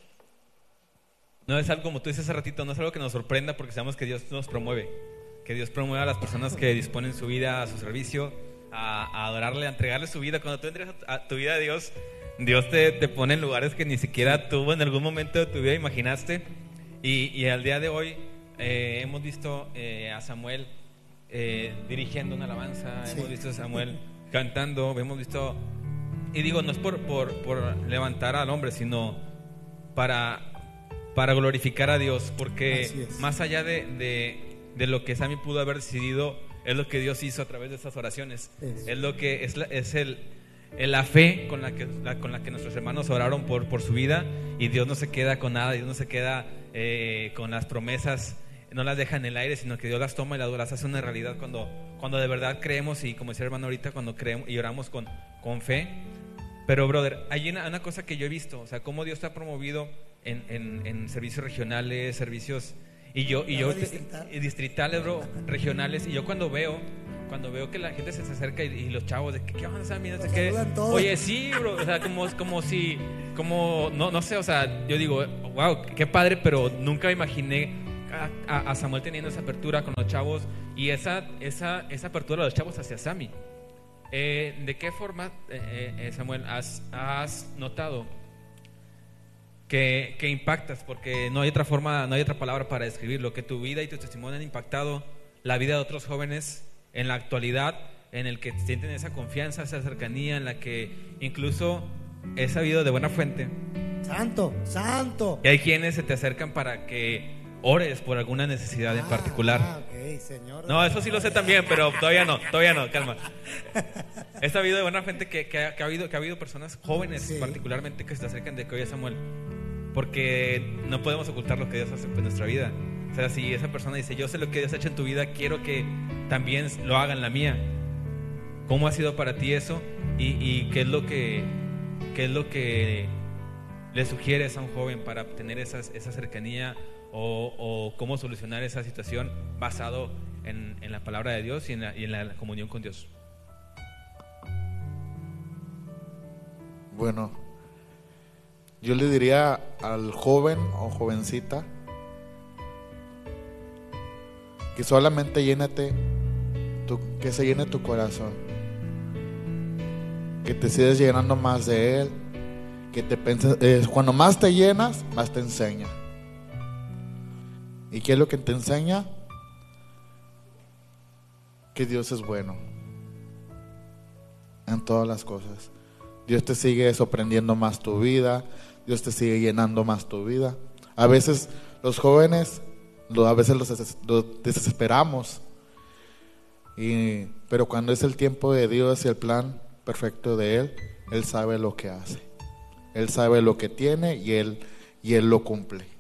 no es algo como tú dices hace ratito, no es algo que nos sorprenda porque sabemos que Dios nos promueve, que Dios promueve a las personas que disponen su vida a su servicio, a, a adorarle, a entregarle su vida. Cuando tú entregas a tu vida a Dios, Dios te, te pone en lugares que ni siquiera tú en algún momento de tu vida imaginaste. Y, y al día de hoy eh, hemos visto eh, a Samuel eh, dirigiendo una alabanza, Sí. hemos visto a Samuel cantando, hemos visto... Y digo, no es por, por, por levantar al hombre, sino para, para glorificar a Dios, porque más allá de, de, de lo que Sammy pudo haber decidido, es lo que Dios hizo a través de esas oraciones. Es. Es lo que es, la- es el- la fe con la, que, la- con la que nuestros hermanos oraron por, por su vida y Dios no se queda con nada, Dios no se queda eh, con las promesas, no las deja en el aire, sino que Dios las toma y las, las hace una realidad cuando, cuando de verdad creemos y como decía el hermano ahorita, cuando creemos y oramos con, con fe. Pero, brother, hay una, una cosa que yo he visto, o sea, cómo Dios está promovido en, en- en servicios regionales, servicios... Y yo, y yo, distrital. y distritales, bro, regionales, y yo cuando veo, cuando veo que la gente se acerca y, y los chavos de que, ¿qué onda, Sammy? Oye, sí, bro, o sea, como, como si, como, no, no sé, o sea, yo digo, wow, qué padre, pero nunca imaginé a, a- a Samuel teniendo esa apertura con los chavos y esa, esa, esa apertura de los chavos hacia Sammy. Eh, ¿De qué forma, eh, eh, Samuel, has, has notado que, que impactas? Porque no hay otra forma, no hay otra palabra para describirlo, que tu vida y tu testimonio han impactado la vida de otros jóvenes en la actualidad, en el que sienten esa confianza, esa cercanía, en la que incluso he sabido de buena fuente Santo, santo. que hay quienes se te acercan para que ores por alguna necesidad en Ah, particular. ah, ok, señor. No, eso sí lo sé también, pero todavía no, todavía no, calma. He sabido de buena gente que, que ha, que ha habido, que ha habido personas jóvenes Sí. particularmente que se acercan de que oye Samuel, porque no podemos ocultar lo que Dios hace en nuestra vida. O sea, si esa persona dice, yo sé lo que Dios ha hecho en tu vida, quiero que también lo haga en la mía. ¿Cómo ha sido para ti eso? ¿Y, y qué es lo que qué es lo que le sugieres a un joven para obtener esas, esa cercanía o, cómo solucionar esa situación basado en, en la palabra de Dios y en la, comunión con Dios? Bueno, yo le diría al joven o jovencita que solamente llénate, que se llene tu corazón, que te sigas llenando más de Él, que te penses, eh, cuando más te llenas, más te enseña. ¿Y qué es lo que te enseña? Que Dios es bueno en todas las cosas. Dios te sigue sorprendiendo más tu vida, Dios te sigue llenando más tu vida. A veces los jóvenes, a veces los desesperamos, y, pero cuando es el tiempo de Dios y el plan perfecto de Él, Él sabe lo que hace. Él sabe lo que tiene y Él, y él lo cumple.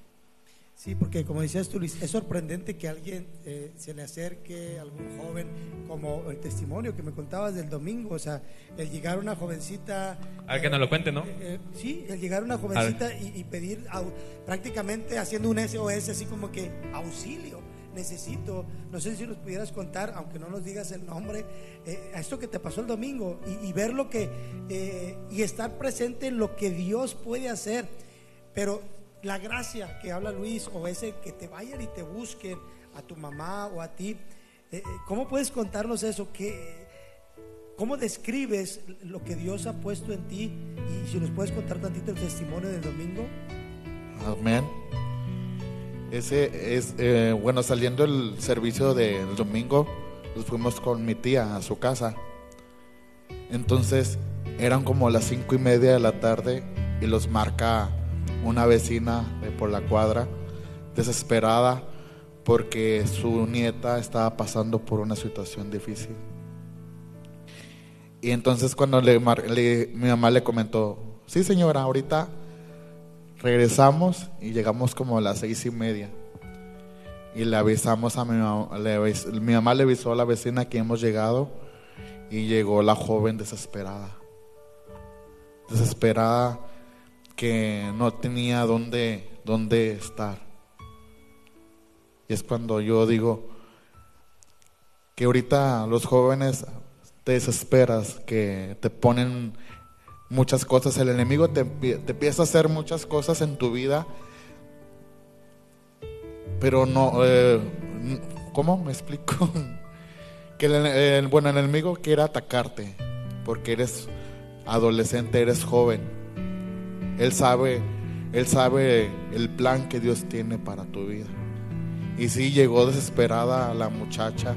Sí, porque como decías tú, Luis, es sorprendente que alguien eh, se le acerque, algún joven, como el testimonio que me contabas del domingo, o sea, el llegar una jovencita... A ver, que nos lo cuente, ¿no? eh, eh, sí, el llegar una jovencita y, y pedir au- prácticamente haciendo un SOS, así como que auxilio, necesito, no sé si nos pudieras contar, aunque no nos digas el nombre, eh, a esto que te pasó el domingo y, y ver lo que, eh, y estar presente en lo que Dios puede hacer, pero la gracia que habla Luis o ese que te vayan y te busquen a tu mamá o a ti, eh, eh, ¿cómo puedes contarnos eso? ¿Qué, ¿Cómo describes lo que Dios ha puesto en ti? Y si nos puedes contar tantito el testimonio del domingo. Amén. Ese es, eh, bueno, saliendo el servicio del domingo, nos fuimos con mi tía a su casa. Entonces, eran como las cinco y media de la tarde y los marca una vecina por la cuadra, desesperada, porque su nieta estaba pasando por una situación difícil. Y entonces cuando le, mi mamá le comentó, sí señora, ahorita regresamos y llegamos como a las seis y media. Y le avisamos a mi mamá, le mi mamá le avisó a la vecina que hemos llegado y llegó la joven desesperada. Desesperada que no tenía dónde, dónde estar. Y es cuando yo digo que ahorita los jóvenes te desesperas, que te ponen muchas cosas, el enemigo te, te empieza a hacer muchas cosas en tu vida, pero no, eh, ¿cómo me explico? que el, el, bueno, el enemigo quiere atacarte porque eres adolescente, eres joven. Él sabe, él sabe el plan que Dios tiene para tu vida. Y sí llegó desesperada la muchacha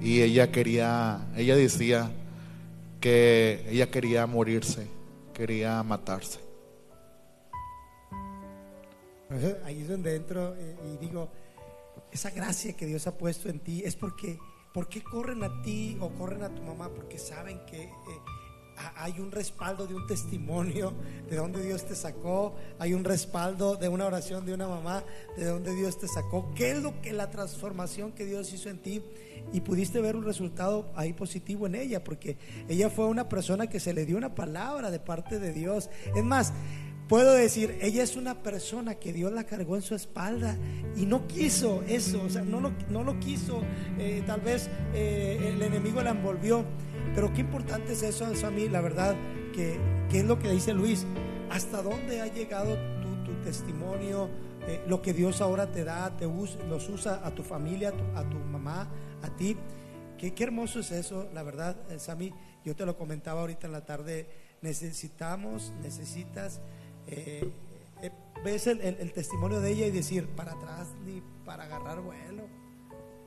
y ella quería, ella decía que ella quería morirse, quería matarse. Ahí es donde entro eh, y digo, esa gracia que Dios ha puesto en ti es porque, ¿por qué corren a ti o corren a tu mamá? Porque saben que eh, hay un respaldo de un testimonio de donde Dios te sacó, hay un respaldo de una oración de una mamá de donde Dios te sacó. ¿Qué es lo que la transformación que Dios hizo en ti? Y pudiste ver un resultado ahí positivo en ella, porque ella fue una persona que se le dio una palabra de parte de Dios. Es más, puedo decir, ella es una persona que Dios la cargó en su espalda y no quiso eso, o sea, no lo, no lo quiso, eh, tal vez eh, el enemigo la envolvió, pero qué importante es eso, eso a mí, la verdad, que, que, es lo que dice Luis, hasta dónde ha llegado tu, testimonio, eh, lo que Dios ahora te da, te usa, los usa a tu familia, a tu, mamá, a ti. Qué, hermoso es eso, la verdad, Sammy. Yo te lo comentaba ahorita en la tarde. Necesitamos, necesitas, eh, eh, ves el, testimonio de ella y decir, para atrás ni para agarrar vuelo.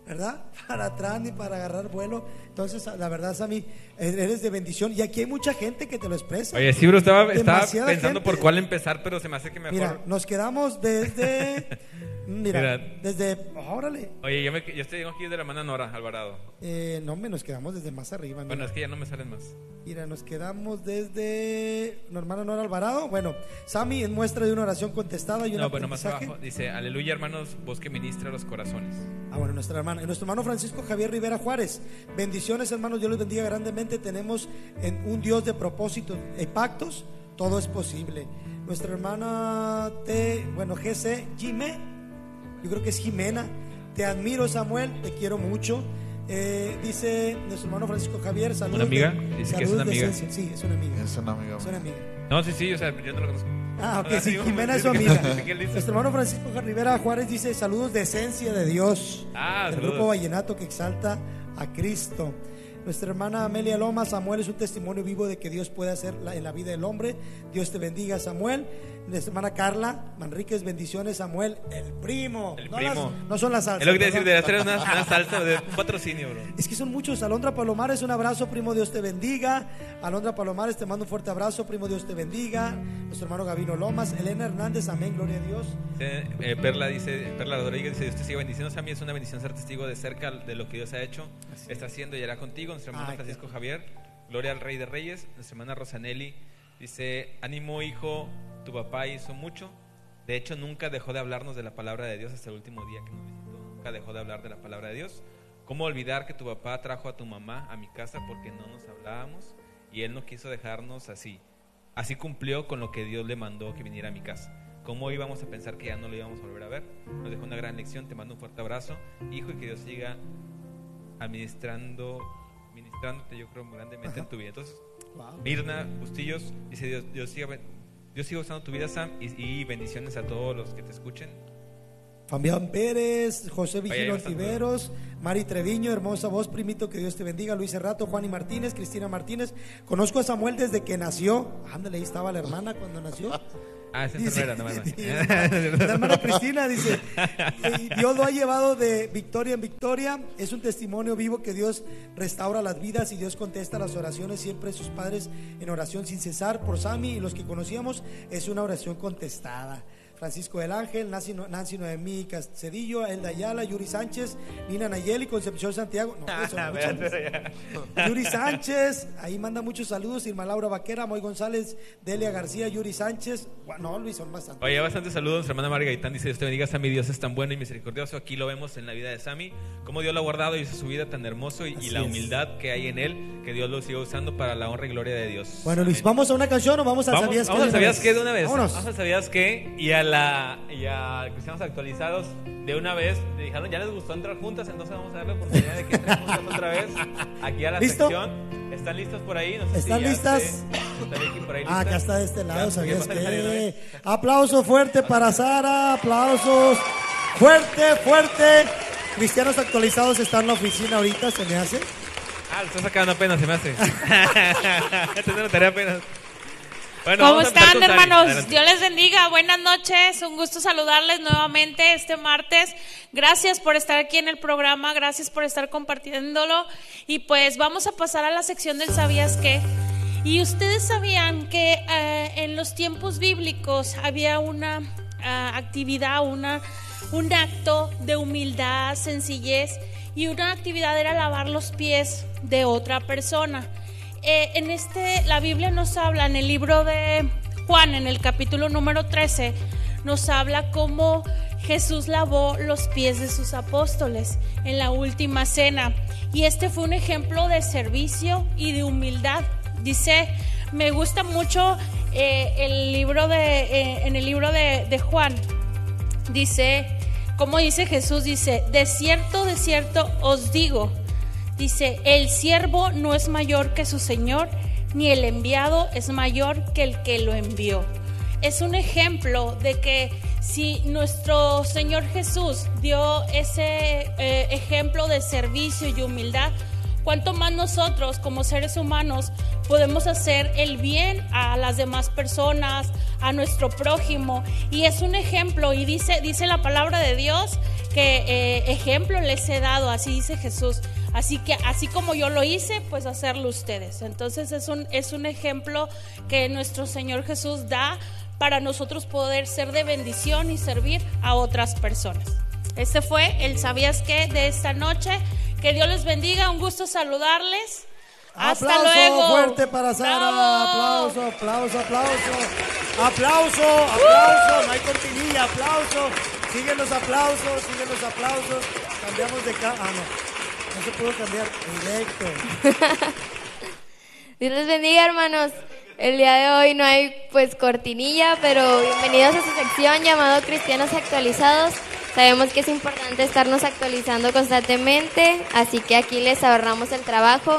¿Verdad? Para atrás ni para agarrar vuelo. Entonces, la verdad, Sammy, eres de bendición. Y aquí hay mucha gente que te lo expresa. Oye, sí, bro, estaba, estaba pensando gente. por cuál empezar, pero se me hace que mejor. Mira, nos quedamos desde. Mira, Mira, desde. órale. Oye, yo, me, yo estoy aquí de la hermana Nora Alvarado. Eh, no, me nos quedamos desde más arriba. Mira. Bueno, es que ya no me salen más. Mira, nos quedamos desde. Hermana Nora Alvarado. Bueno, Sammy, en muestra de una oración contestada. Y no, bueno, más abajo. Dice: Aleluya, hermanos, vos que ministra los corazones. Ah, bueno, nuestra hermana. Nuestro hermano Francisco Javier Rivera Juárez. Bendiciones, hermanos. Dios los bendiga grandemente. Tenemos en un Dios de propósitos y pactos. Todo es posible. Nuestra hermana T, bueno, GC, Jimé yo creo que es Jimena. Te admiro, Samuel, te quiero mucho. Eh, dice nuestro hermano Francisco Javier, saludos. ¿Una amiga? De, dice que es una amiga. Sí, es una amiga. Es una amiga. Es una amiga. No, sí, sí, o sea, yo no lo conozco. Ah, ok, sí, Jimena es su amiga. Nuestro hermano Francisco Rivera Juárez dice saludos de esencia de Dios. Ah, del saludos. grupo Vallenato que exalta a Cristo. Nuestra hermana Amelia Loma, Samuel es un testimonio vivo de que Dios puede hacer en la vida del hombre. Dios te bendiga, Samuel. Nuestra hermana Carla Manríquez, bendiciones, Samuel, el primo. El no primo. Las, no son las salsas. Es lo que te decir, de hacer una, una, salsa de un patrocinio, bro. Es que son muchos. Alondra Palomares, un abrazo, primo, Dios te bendiga. Alondra Palomares, te mando un fuerte abrazo, primo, Dios te bendiga. Nuestro hermano Gavino Lomas, Elena Hernández, amén, gloria a Dios. Eh, Perla dice, Perla Rodríguez dice, Dios te siga bendiciendo. A mí es una bendición ser testigo de cerca de lo que Dios ha hecho, Así está haciendo y hará contigo. Nuestro hermano Ay, Francisco. Javier, gloria al Rey de Reyes. Nuestra hermana Rosanelli dice, ánimo hijo, tu papá hizo mucho. De hecho, nunca dejó de hablarnos de la palabra de Dios hasta el último día que nos visitó. Nunca dejó de hablar de la palabra de Dios. ¿Cómo olvidar que tu papá trajo a tu mamá a mi casa porque no nos hablábamos y él no quiso dejarnos así? Así cumplió con lo que Dios le mandó que viniera a mi casa. ¿Cómo íbamos a pensar que ya no lo íbamos a volver a ver? Nos dejó una gran lección. Te mando un fuerte abrazo, hijo, y que Dios siga administrando, ministrándote, yo creo, grandemente Ajá. en tu vida. Entonces, wow. Mirna Bustillos dice: Dios, Dios siga Dios siga usando tu vida, Sam, y, y, bendiciones a todos los que te escuchen. Fabián Pérez, José Vigilio Ontiveros, Mari Treviño, hermosa voz, primito, que Dios te bendiga, Luis Cerrato, Juan y Martínez, Cristina Martínez. Conozco a Samuel desde que nació. Ándale, ahí estaba la hermana cuando nació. Ah, esa Dice, no era. La hermana Cristina dice, Dios lo ha llevado de victoria en victoria, es un testimonio vivo que Dios restaura las vidas y Dios contesta las oraciones, siempre sus padres en oración sin cesar por Sami y los que conocíamos, es una oración contestada. Francisco del Ángel, Nancy, No- Nancy Noemí Cedillo, Elda Ayala, Yuri Sánchez, Nina Nayeli, Concepción Santiago. No, pues, son muchos. Yuri Sánchez, ahí manda muchos saludos. Irma Laura Vaquera, Moy González, Delia García, Yuri Sánchez. Gua- No, Luis, son bastantes. Oye, bastante saludos. Hermana Margaritán dice: Dios te bendiga, Sammy. Dios es tan bueno y misericordioso. Aquí lo vemos en la vida de Sammy. Cómo Dios lo ha guardado y hizo su vida tan hermoso y, la es. humildad que hay en él. Que Dios lo siga usando para la honra y gloria de Dios. Bueno, Luis. ¿vamos a una canción o vamos Vamos, Sabías vamos qué? al sabías qué de una vez. Vámonos. Vamos al sabías qué y a la y a cristianos actualizados de una vez. Le dijeron ya les gustó entrar juntas, entonces vamos a darle oportunidad de que entren juntas otra vez aquí a la ¿Listo? sección. ¿Están listos por ahí? No sé si ¿Están ya listas? está por ahí Ah, acá está de este lado, ¿sabías? ¿eh? Aplauso fuerte para Sara, aplausos. Fuerte, fuerte. Cristianos actualizados están en la oficina ahorita, se me hace. Ah, lo estás sacando apenas, se me hace. Esta es una tarea apenas. Bueno, ¿Cómo están, hermanos? Adelante. Dios les bendiga. Buenas noches. Un gusto saludarles nuevamente este martes. Gracias por estar aquí en el programa. Gracias por estar compartiéndolo. Y pues vamos a pasar a la sección del ¿Sabías qué? Y ustedes sabían que eh, en los tiempos bíblicos había una ah, actividad, una, un acto de humildad, sencillez. Y una actividad era lavar los pies de otra persona. Eh, en este, la Biblia nos habla en el libro de Juan, en el capítulo número 13, nos habla cómo Jesús lavó los pies de sus apóstoles en la última cena. Y este fue un ejemplo de servicio y de humildad. Dice, me gusta mucho eh, el libro de, eh, en el libro de, de Juan, dice, como dice Jesús, dice, de cierto, de cierto os digo, dice, el siervo no es mayor que su Señor, ni el enviado es mayor que el que lo envió. Es un ejemplo de que si nuestro Señor Jesús dio ese eh, ejemplo de servicio y humildad, cuánto más nosotros como seres humanos podemos hacer el bien a las demás personas, a nuestro prójimo. Y es un ejemplo, y dice, dice la palabra de Dios que eh, ejemplo les he dado, así dice Jesús. Así que así como yo lo hice, pues hacerlo ustedes. Entonces es un, es un ejemplo que nuestro Señor Jesús da para nosotros poder ser de bendición y servir a otras personas. Este fue el ¿Sabías qué? de esta noche. Que Dios les bendiga, un gusto saludarles. Hasta aplauso luego. fuerte para Sara. Bravo. Aplauso, aplauso, aplauso. Aplauso, aplauso. No hay cortinilla, aplauso. Siguen los aplausos, siguen los aplausos. Cambiamos de ca Ah, no. No se pudo cambiar. Directo. Dios les bendiga, hermanos. El día de hoy no hay pues cortinilla, pero bienvenidos a su sección llamado Cristianos Actualizados. Sabemos que es importante estarnos actualizando constantemente, así que aquí les ahorramos el trabajo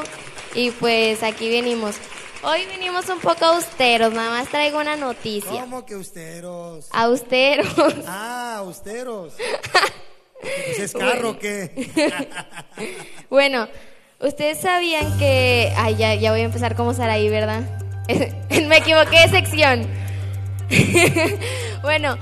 y pues aquí venimos. Hoy venimos un poco austeros, nada más traigo una noticia. ¿Cómo que austeros? Austeros. Ah, austeros. Pues es carro que. Bueno, ustedes sabían que... Ay, ya, ya voy a empezar como Saraí, ¿verdad? Me equivoqué de sección. bueno,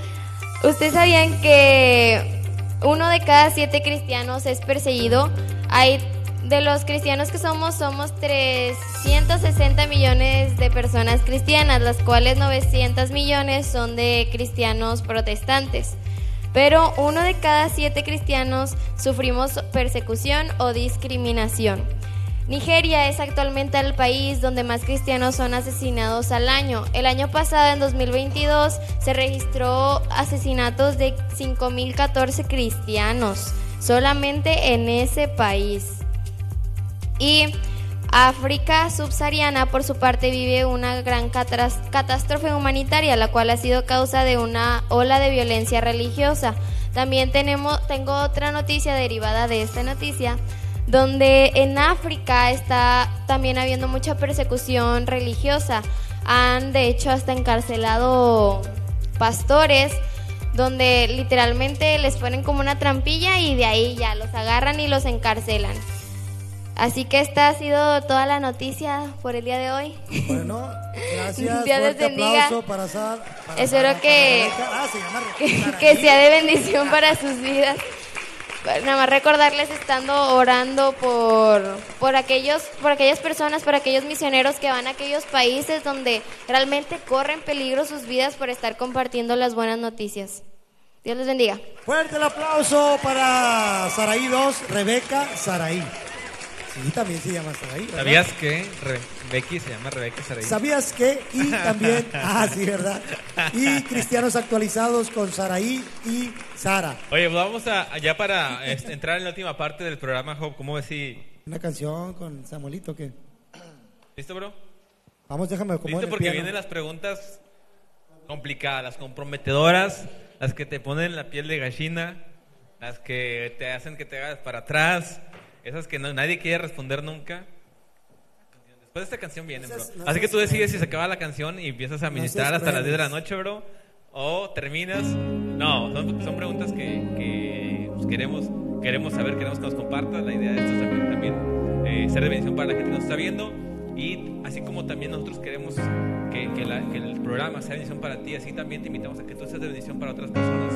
ustedes sabían que uno de cada siete cristianos es perseguido. Hay de los cristianos que somos, somos 360 millones de personas cristianas, las cuales 900 millones son de cristianos protestantes. Pero uno de cada siete cristianos sufrimos persecución o discriminación. Nigeria es actualmente el país donde más cristianos son asesinados al año. El año pasado, en 2022, se registró asesinatos de 5.014 cristianos solamente en ese país. Y África subsahariana, por su parte, vive una gran catástrofe humanitaria, la cual ha sido causa de una ola de violencia religiosa. También tenemos, tengo otra noticia derivada de esta noticia, donde en África está también habiendo mucha persecución religiosa. Han, de hecho, hasta encarcelado pastores donde literalmente les ponen como una trampilla y de ahí ya los agarran y los encarcelan. Así que esta ha sido toda la noticia por el día de hoy. Bueno, gracias. Dios les bendiga. aplauso para para Espero Sara, que- para Rebeca. Ah, que, que sea de bendición para sus vidas. nada más recordarles estando orando por, por, aquellos, por aquellas personas, por aquellos misioneros que van a aquellos países donde realmente corren peligro sus vidas por estar compartiendo las buenas noticias. Dios les bendiga. Fuerte el aplauso para Saraí 2, Rebeca Saraí. Sí, también se llama Saraí. ¿verdad? ¿Sabías que Becky se llama Rebeca Saray? ¿Sabías que? Y también, ah, sí, ¿verdad? Y cristianos actualizados con Saraí y Sara. Oye, pues vamos a, ya para este, entrar en la última parte del programa, Job, ¿cómo ves si... Una canción con Samuelito que. ¿Listo, bro? Vamos, déjame como Listo, porque vienen las preguntas complicadas, las comprometedoras, las que te ponen la piel de gallina, las que te hacen que te hagas para atrás, esas que no- nadie quiere responder nunca. Después de esta canción viene, bro. no Así que tú decides si se acaba la canción y empiezas a ministrar hasta las 10 de la noche, bro, o terminas. No, son, son preguntas que, que, pues, queremos, queremos saber, queremos que nos compartas. La idea de esto es también, también, eh, ser de bendición para la gente que nos está viendo. Y así como también nosotros queremos que, que la- que el programa sea bendición para ti, así también te invitamos a que tú seas de bendición para otras personas.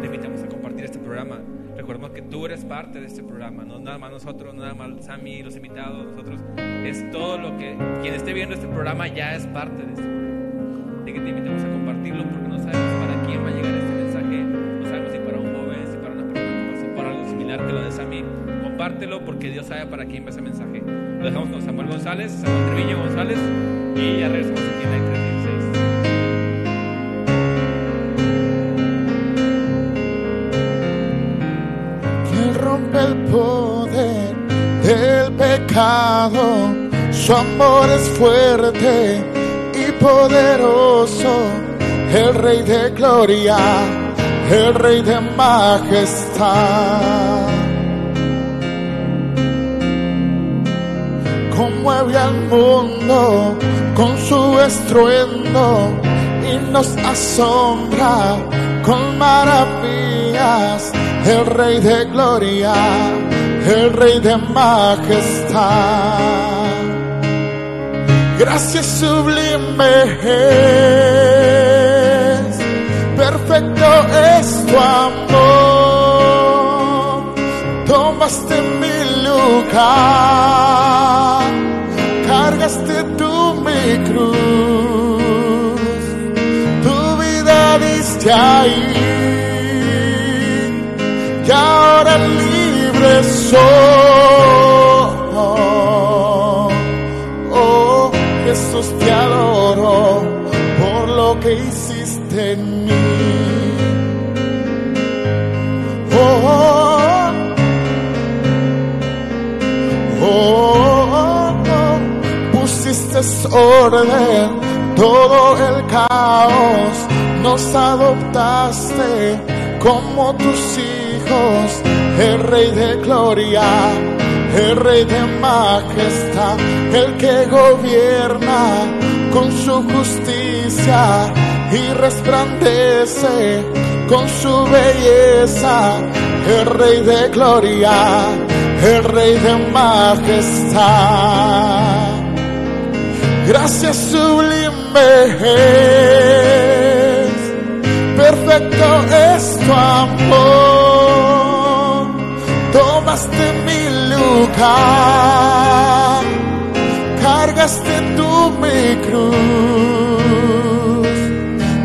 Te invitamos a compartir este programa. Recordemos que tú eres parte de este programa, no nada más nosotros, no nada más Sammy, los invitados, nosotros. Es todo lo que quien esté viendo este programa ya es parte de este programa. Así que te invitamos a compartirlo porque no sabemos para quién va a llegar este mensaje, no sabemos si para un joven, si para una persona que pasó por algo similar que lo de Sammy. Compártelo porque Dios sabe para quién va ese mensaje. Lo dejamos con Samuel González, Samuel Treviño González y ya regresamos aquí en la Rompe el poder del pecado, su amor es fuerte y poderoso, el Rey de gloria, el Rey de majestad. Conmueve al mundo con su estruendo y nos asombra con maravillas. El Rey de gloria, el Rey de majestad. Gracias sublime es, perfecto es tu amor. Tomaste mi lugar, cargaste tú mi cruz, tu vida diste ahí, y ahora libre soy. Oh, Jesús te adoro por lo que hiciste en mí. Oh, oh, oh, pusiste orden, todo el caos, nos adoptaste como tus hijos, el Rey de gloria, el Rey de majestad, el que gobierna con su justicia y resplandece con su belleza, el Rey de gloria, el Rey de majestad. Gracias sublime perfecto es tu amor, tomaste mi lugar, cargaste tú mi cruz,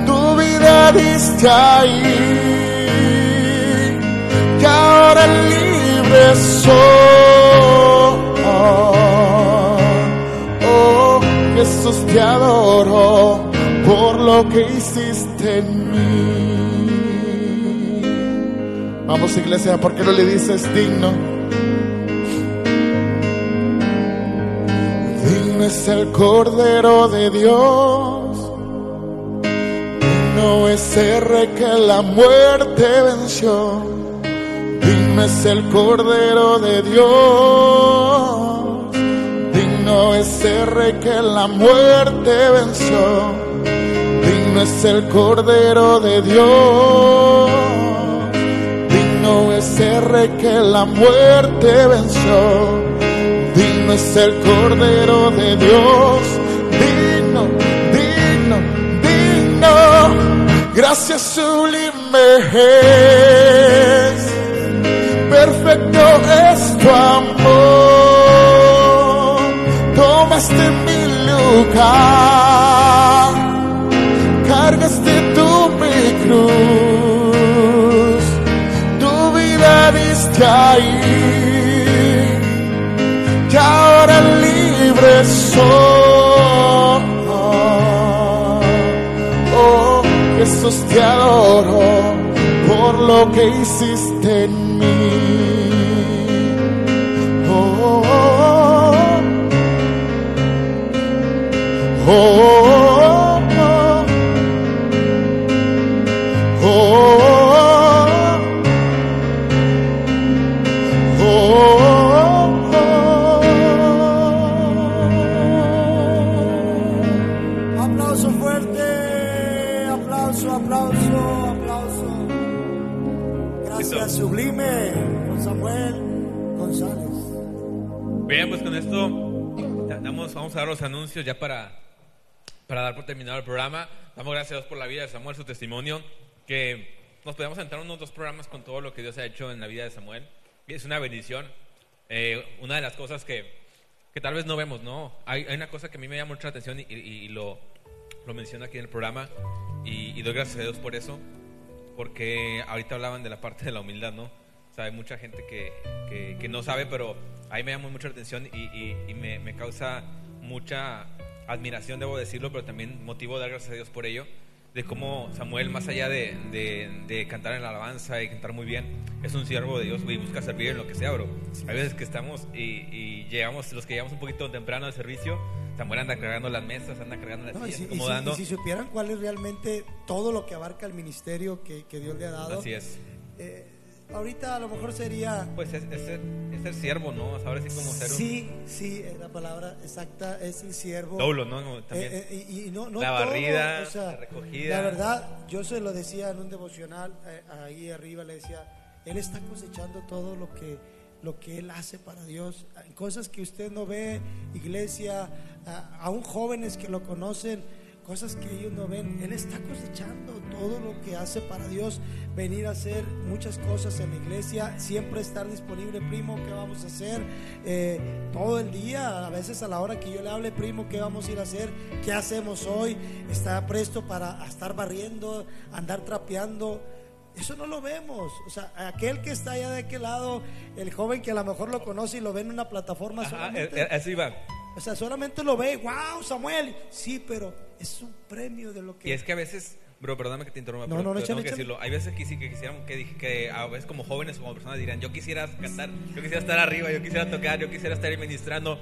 tu vida diste ahí, que ahora libre soy. Oh, Jesús te adoro por lo que hiciste en mí. Vamos iglesia, ¿por qué no le dices digno? Digno es el Cordero de Dios. Digno es el Rey que la muerte venció. Digno es el Cordero de Dios. Digno es el Rey que la muerte venció. Digno es el Cordero de Dios. Que la muerte venció. Digno es el Cordero de Dios. Digno, digno, digno. Gracias sublime es perfecto es tu amor. Tomaste mi lugar, cargaste ahí, y ahora libre soy. Oh, Jesús te adoro por lo que hiciste en mí. Oh, oh, oh, oh, los anuncios ya para, para dar por terminado el programa. Damos gracias a Dios por la vida de Samuel, su testimonio, que nos podemos entrar unos dos programas con todo lo que Dios ha hecho en la vida de Samuel. Y es una bendición. Eh, una de las cosas que, que tal vez no vemos, ¿no? Hay, hay una cosa que a mí me llama mucha atención y, y- y lo, lo menciono aquí en el programa y, y doy gracias a Dios por eso, porque ahorita hablaban de la parte de la humildad, ¿no? O hay mucha gente que, que, que no sabe, pero ahí me llama mucha atención y, y- y me, me causa mucha admiración, debo decirlo, pero también motivo de dar gracias a Dios por ello, de cómo Samuel, más allá de, de- de cantar en la alabanza y cantar muy bien, es un siervo de Dios y busca servir en lo que sea, bro. Hay veces que estamos y, y llegamos, los que llegamos un poquito temprano al servicio, Samuel anda cargando las mesas, anda cargando las No, y, sillas, si, y si- acomodando. y si supieran cuál es realmente todo lo que abarca el ministerio que, que Dios le ha dado, Así es. eh, ahorita a lo mejor sería... Pues es, es ser, es ser siervo, ¿no? Ahora sí como ser un Sí, sí, eh, la palabra exacta es el siervo. Doulo, ¿no? Como También. Eh, eh, y, y no, no La todo, barrida, la recogida. La verdad, yo se lo decía en un devocional eh, ahí arriba, le decía, él está cosechando todo lo que lo que él hace para Dios, cosas que usted no ve, iglesia, a- aún jóvenes que lo conocen, cosas que ellos no ven, él está cosechando todo lo que hace para Dios, venir a hacer muchas cosas en la iglesia, siempre estar disponible, primo, ¿qué vamos a hacer? Eh, todo el día, a veces a la hora que yo le hable, primo, ¿qué vamos a ir a hacer? ¿Qué hacemos hoy? Está presto para estar barriendo, andar trapeando. Eso no lo vemos. O sea, aquel que está allá de aquel lado, el joven que a lo mejor lo conoce y lo ve en una plataforma Ajá, solamente. eh, eh, eso iba. O sea, solamente lo ve, wow, Samuel. Sí, pero es un premio de lo que... Y es que a veces, bro, perdóname que te interrumpa, No, no, no, tengo que decirlo. Hay veces que sí que quisiéramos que, dije- que a veces como jóvenes o como personas dirán, yo quisiera cantar, yo quisiera estar arriba, yo quisiera tocar, yo quisiera estar ministrando.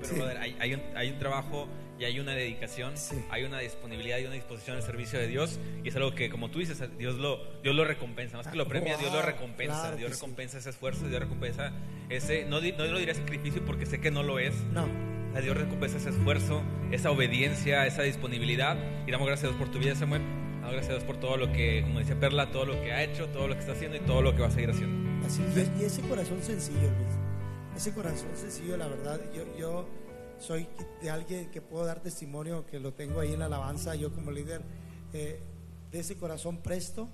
Pero, Sí. brother, hay, hay un, hay un trabajo y hay una dedicación, Sí. hay una disponibilidad y una disposición al servicio de Dios. Y es algo que, como tú dices, Dios lo, Dios lo recompensa. Más que lo premia, Dios lo Wow, recompensa. claro Dios que sí. recompensa ese esfuerzo, Dios recompensa ese, no, no lo diré sacrificio porque sé que no lo es. No. A Dios recompensa ese esfuerzo, esa obediencia, esa disponibilidad. Y damos gracias a Dios por tu vida, Samuel. Damos gracias a Dios por todo lo que, como decía Perla, todo lo que ha hecho, todo lo que está haciendo y todo lo que va a seguir haciendo. Así, es- y ese corazón sencillo, Luis. Ese corazón sencillo, la verdad. Yo, yo soy de alguien que puedo dar testimonio, que lo tengo ahí en la alabanza, yo como líder, eh, de ese corazón presto.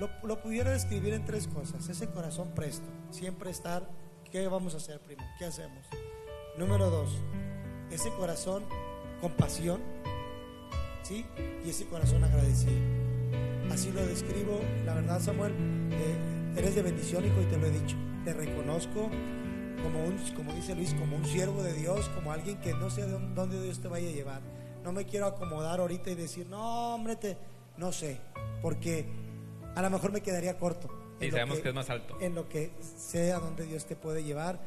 Lo, lo pudiera describir en tres cosas. Ese corazón presto, siempre estar, ¿qué vamos a hacer, primo? ¿Qué hacemos? Número dos, ese corazón con pasión, ¿sí? Y ese corazón agradecido. Así lo describo. La verdad, Samuel, eh, eres de bendición, hijo, y te lo he dicho. Te reconozco como un, como dice Luis, como un siervo de Dios, como alguien que no sé de dónde- Dios te vaya a llevar. No me quiero acomodar ahorita y decir, no, hombre, te, no sé, porque a lo mejor me quedaría corto. Y sabemos que es más alto. En lo que sé a dónde Dios te puede llevar.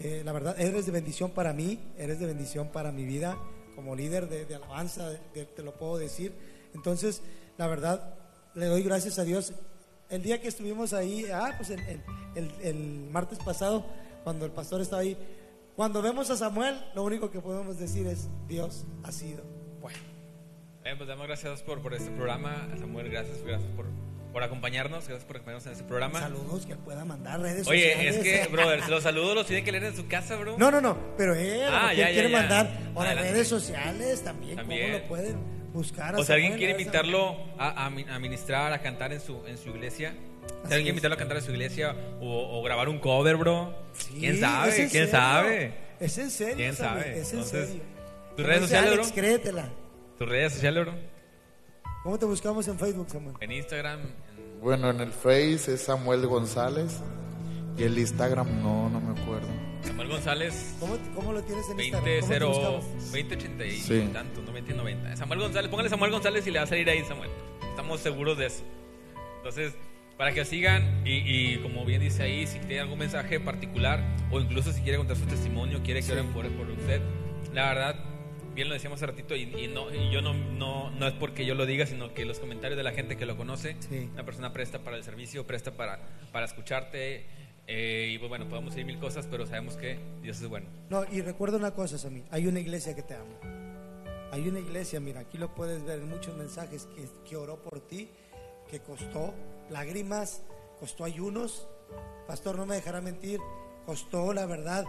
Eh, la verdad, eres de bendición para mí, eres de bendición para mi vida, como líder de, de alabanza, de- te lo puedo decir. Entonces, la verdad, le doy gracias a Dios. El día que estuvimos ahí, ah, pues en- en- el, el martes pasado, cuando el pastor estaba ahí, cuando vemos a Samuel, lo único que podemos decir es, Dios ha sido bueno. Eh, pues damos gracias por, por este programa. Samuel, gracias, gracias por, por acompañarnos, gracias por acompañarnos en este programa. Saludos que pueda mandar redes Oye, sociales. es que, brother, los saludos los tiene que leer en su casa, bro. No, no, no, pero él Ah, a ya, ya, quiere ya. mandar Adelante. redes sociales también, También. cómo lo pueden buscar. a O sea, alguien quiere a invitarlo a, a a ministrar, a cantar en su, en su iglesia. Si alguien es. invitarlo a cantar a su iglesia o, o grabar un cover, bro. Sí, ¿Quién sabe? en ¿Quién serio. sabe? Es en serio. ¿Quién sabe? Es en Entonces, serio. ¿tus redes sociales, Alex, bro? créetela. ¿Tus redes sociales, bro? ¿Cómo te buscamos en Facebook, Samuel? En Instagram. en- Bueno, en el Face es Samuel González y el Instagram no, no me acuerdo. Samuel González. ¿Cómo, cómo lo tienes en Instagram? ¿Cómo te 20 buscamos? 2080 y Sí. tanto, no 20 90. Samuel González, póngale Samuel González y le va a salir ahí Samuel. Estamos seguros de eso. Entonces, para que sigan y, y como bien dice ahí, si tiene algún mensaje particular o incluso si quiere contar su testimonio, quiere que oren por, por usted, la verdad, bien lo decíamos hace ratito y, y no, y yo no, no, no es porque yo lo diga, sino que los comentarios de la gente que lo conoce, Sí. una persona presta para el servicio, presta para, para escucharte. eh, y pues bueno, podemos decir mil cosas, pero sabemos que Dios es bueno. No, y recuerda una cosa, Sammy. Hay una iglesia que te ama. Hay una iglesia, mira, aquí lo puedes ver en muchos mensajes que, que oró por ti, que costó lágrimas, costó ayunos. Pastor, no me dejará mentir, costó, la verdad,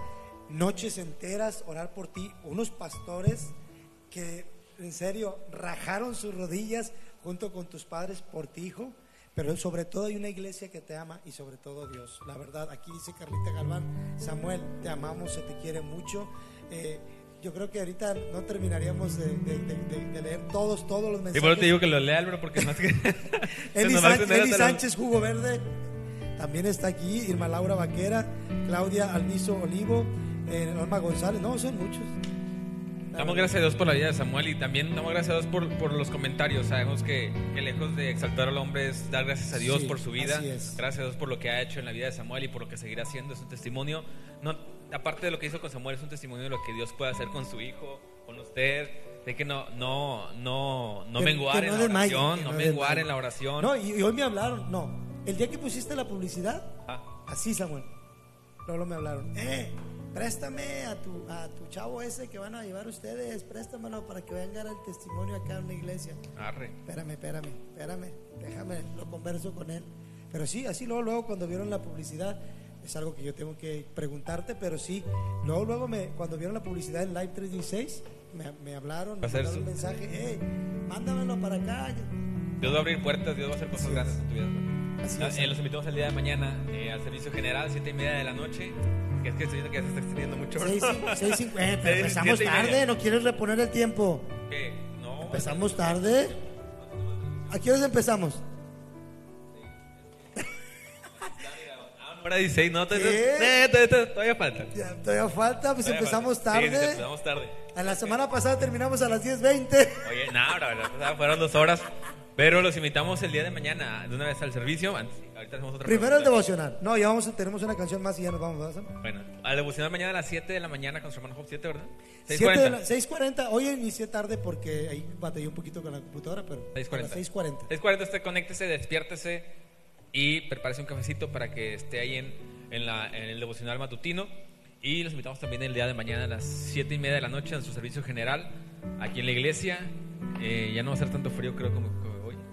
noches enteras orar por ti. Unos pastores que, en serio, rajaron sus rodillas junto con tus padres por ti, hijo. Pero sobre todo hay una iglesia que te ama y sobre todo Dios. La verdad, aquí dice Carlita Galván, Samuel, te amamos, se te quiere mucho. Eh, yo creo que ahorita no terminaríamos de, de- de- de- de leer todos, todos los Y mensajes. por eso te digo que lo lea, Álvaro, porque más que. Eli, Sánchez, Eli Jugo Verde, también está aquí. Irma Laura Vaquera, Claudia Almizo Olivo, eh, Norma González. No, son muchos. Damos gracias a Dios por la vida de Samuel y también damos gracias a Dios por, por los comentarios. Sabemos que, que lejos de exaltar al hombre es dar gracias a Dios Sí, por su vida. Gracias a Dios por lo que ha hecho en la vida de Samuel y por lo que seguirá haciendo. Es un testimonio. No, aparte de lo que hizo con Samuel, es un testimonio de lo que Dios puede hacer con su hijo, con usted. De que no, no, no, no menguar en no la oración, no no menguar en la oración. No, y, y hoy me hablaron. No, el día que pusiste la publicidad, Ah, así, Samuel. Luego me hablaron. Eh, préstame a tu, a tu chavo ese que van a llevar ustedes. Préstamelo para que venga a dar el testimonio acá en la iglesia. arre. Espérame, espérame, espérame, déjame, lo converso con él. Pero sí, así luego, luego cuando vieron la publicidad, es algo que yo tengo que preguntarte, pero sí, luego, luego me, cuando vieron la publicidad en Live 316, me, me hablaron, me mandaron un mensaje, hey, mándamelo para acá. Dios va a abrir puertas, Dios va a hacer cosas Así grandes es. en tu vida. Así Ah, es. eh, los invitamos el día de mañana eh, al servicio general, siete y media de la noche. Que es que estoy viendo que ya se está extendiendo mucho. ¿no? Seis, cin- seis, cinco- eh, pero empezamos tarde, ¿no quieres reponer el tiempo? ¿Qué? No. Empezamos tarde. ¿A qué horas empezamos? Ah, hora 16, no, todavía, falta. Ya, todavía falta, pues Todavía empezamos falta. Sí, sí, tarde. empezamos tarde. A la semana pasada terminamos a las 10.20. Oye, no, la verdad, fueron dos horas. Pero los invitamos el día de mañana de una vez al servicio. Antes, ahorita hacemos otra Primero el pregunta. devocional. No, ya vamos, a- tenemos una canción más y ya nos vamos. ¿verdad? Bueno, al devocional mañana a las 7 de la mañana con su hermano Job, 7, ¿verdad? Siete de la- 6.40. 6.40. Hoy inicié tarde porque ahí batallé un poquito con la computadora, pero a 6.40. las 6.40. 6.40, usted conéctese, despiértese y prepárese un cafecito para que esté ahí en, en, la, en el devocional matutino. Y los invitamos también el día de mañana a las 7 y media de la noche en su servicio general aquí en la iglesia. Eh, ya no va a ser tanto frío, creo, como.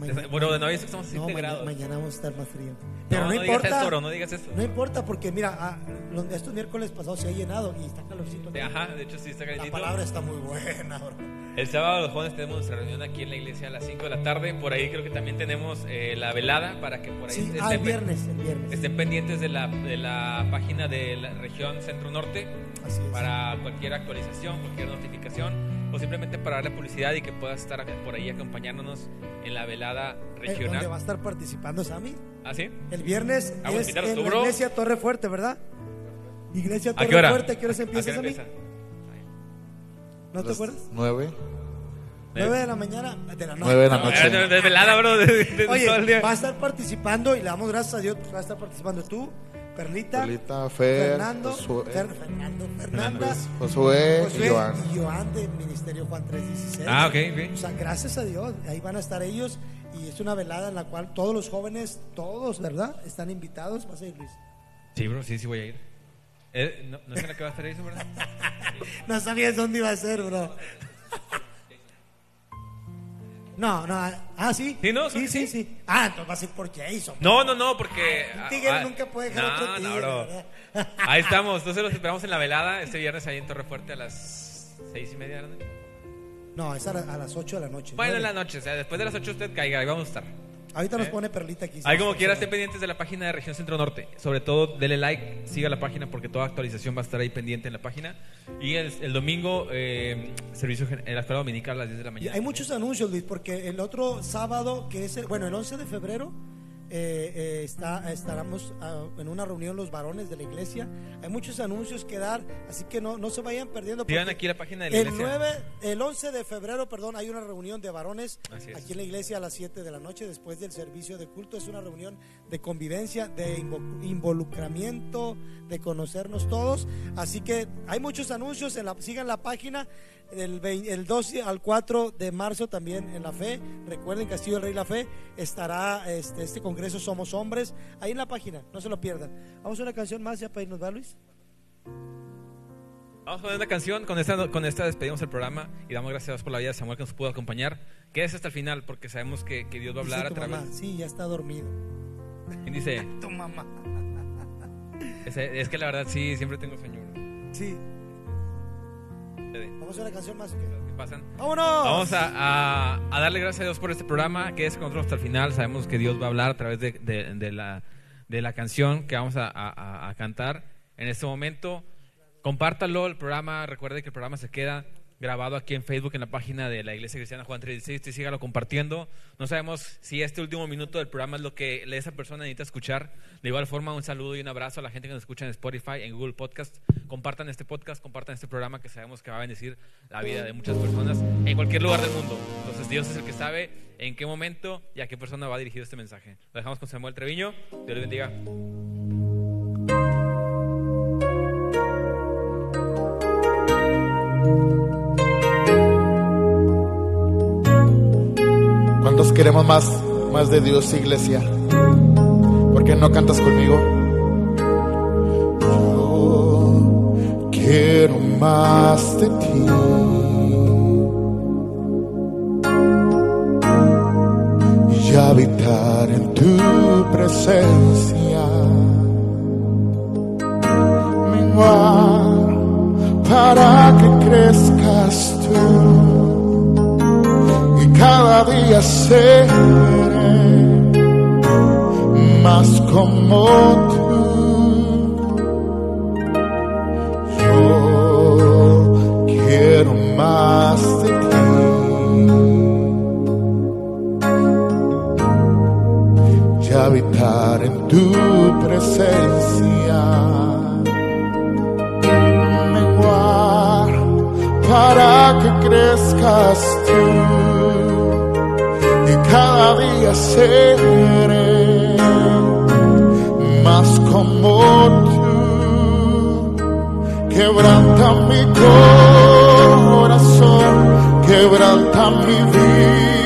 Mañana- bueno, de nuevo estamos a 7 No, mañana, grados. mañana vamos a estar más frío. Pero no, no, digas importa. eso, bro, no digas eso. No importa porque mira, ah, los- estos miércoles pasados se ha llenado y está calorcito. Sí, Ajá, de hecho sí está La calentito. palabra está muy buena, bro. El sábado los jóvenes tenemos nuestra reunión aquí en la iglesia a las 5 de la tarde. Por ahí creo que también tenemos eh, la velada para que por ahí Sí, estén, ah, el viernes, el viernes. estén pendientes de la, de la página de la región Centro-Norte Así es. para cualquier actualización, cualquier notificación o simplemente para darle publicidad y que puedas estar por ahí acompañándonos en la velada Eh, ¿Dónde va a regional. estar participando Sammy? ¿Ah, sí? El viernes Ah, es en tú, la iglesia Torre Fuerte, ¿verdad? Iglesia ¿A Torre qué hora? Fuerte, ¿a qué hora se ¿A empieza Sammy? empieza? ¿No te acuerdas? Nueve. 9 de la mañana, de la noche. Nueve de la No, noche. de, de velada, bro, de, de- de Oye, todo el día. va a estar participando y le damos gracias a Dios, va a estar participando tú, Perlita, Perlita, Fer, Fernando, Josué, Fer- Fernando, Fernanda, pues, Josué Josué y Joan. y Joan del Ministerio Juan 316. Ah, ok, ok. O sea, gracias a Dios, ahí van a estar ellos y es una velada en la cual todos los jóvenes, todos, ¿verdad? Están invitados. ¿Vas a ir, Luis? Sí, bro, sí, sí voy a ir. Eh, ¿no, ¿No es en la que va a estar eso, verdad? No sabías dónde iba a ser, bro. No, no, ah, sí. Sí, no, sí, sí, sí. Ah, entonces vas a ir por Jason. No, no, no, porque. Un tigre ah, nunca puede dejar no, otro no, tigre, bro. ¿verdad? Ahí estamos, entonces los esperamos en la velada este viernes ahí en Torrefuerte a las seis y media de la noche. No, es a, la- a las 8 de la noche. Bueno, en la noche, o sea, después de las 8 usted caiga, ahí vamos a estar. Ahorita nos ¿Eh? pone Perlita aquí. Ahí como quiera estén pendientes de la página de Región Centro Norte. Sobre todo, dele like, siga la página porque toda actualización va a estar ahí pendiente en la página. Y el, el domingo, eh, servicio en la escuela dominical a las 10 de la Y mañana. hay muchos anuncios, Luis, porque el otro sábado, que es el, bueno, el 11 de febrero, eh, eh, está, estaremos ah, en una reunión los varones de la iglesia. Hay muchos anuncios que dar, así que no, no se vayan perdiendo. Aquí la página de la el iglesia. 9, el 11 de febrero, perdón, hay una reunión de varones aquí en la iglesia a las 7 de la noche después del servicio de culto. Es una reunión de convivencia, de invo- involucramiento, de conocernos todos. Así que hay muchos anuncios, en la, sigan la página. El, vein- el 12 al 4 de marzo también en la fe. Recuerden, Castillo del Rey La Fe estará este, este congreso Somos Hombres. Ahí en la página, no se lo pierdan. Vamos a una canción más ya para irnos, ¿va Luis? Vamos a poner una canción, con esta, con esta despedimos el programa y damos gracias a Dios por la vida de Samuel que nos pudo acompañar. Quédese hasta el final porque sabemos que, que Dios va a hablar a través. mamá, Sí, ya está dormido. Y dice, Tu mamá. es, es que la verdad sí, siempre tengo sueño. Sí. ¿Qué Vamos a una canción más. ¿o qué? pasan? ¡Vámonos! Vamos a, a- a darle gracias a Dios por este programa. Quédese con nosotros hasta el final. Sabemos que Dios va a hablar a través de, de- de la, de la canción que vamos a, a- a cantar en este momento. Compártalo el programa. Recuerde que el programa se queda grabado aquí en Facebook en la página de la Iglesia Cristiana Juan 36 y sígalo compartiendo. No sabemos si este último minuto del programa es lo que esa persona necesita escuchar. De igual forma, un saludo y un abrazo a la gente que nos escucha en Spotify, en Google Podcast. Compartan este podcast, compartan este programa que sabemos que va a bendecir la vida de muchas personas en cualquier lugar del mundo. Entonces Dios es el que sabe en qué momento y a qué persona va dirigido este mensaje. Lo dejamos con Samuel Treviño. Dios les bendiga. ¿Cuántos queremos más, más de Dios, iglesia? ¿Por qué no cantas conmigo? Yo quiero más de ti. Y habitar en tu presencia. Menguar para que crezcas tú cada día seré más como tú. Yo quiero más de ti y habitar en tu presencia. Menguar para que crezcas tú cada día seré más como tú. Quebranta mi corazón, quebranta mi vida,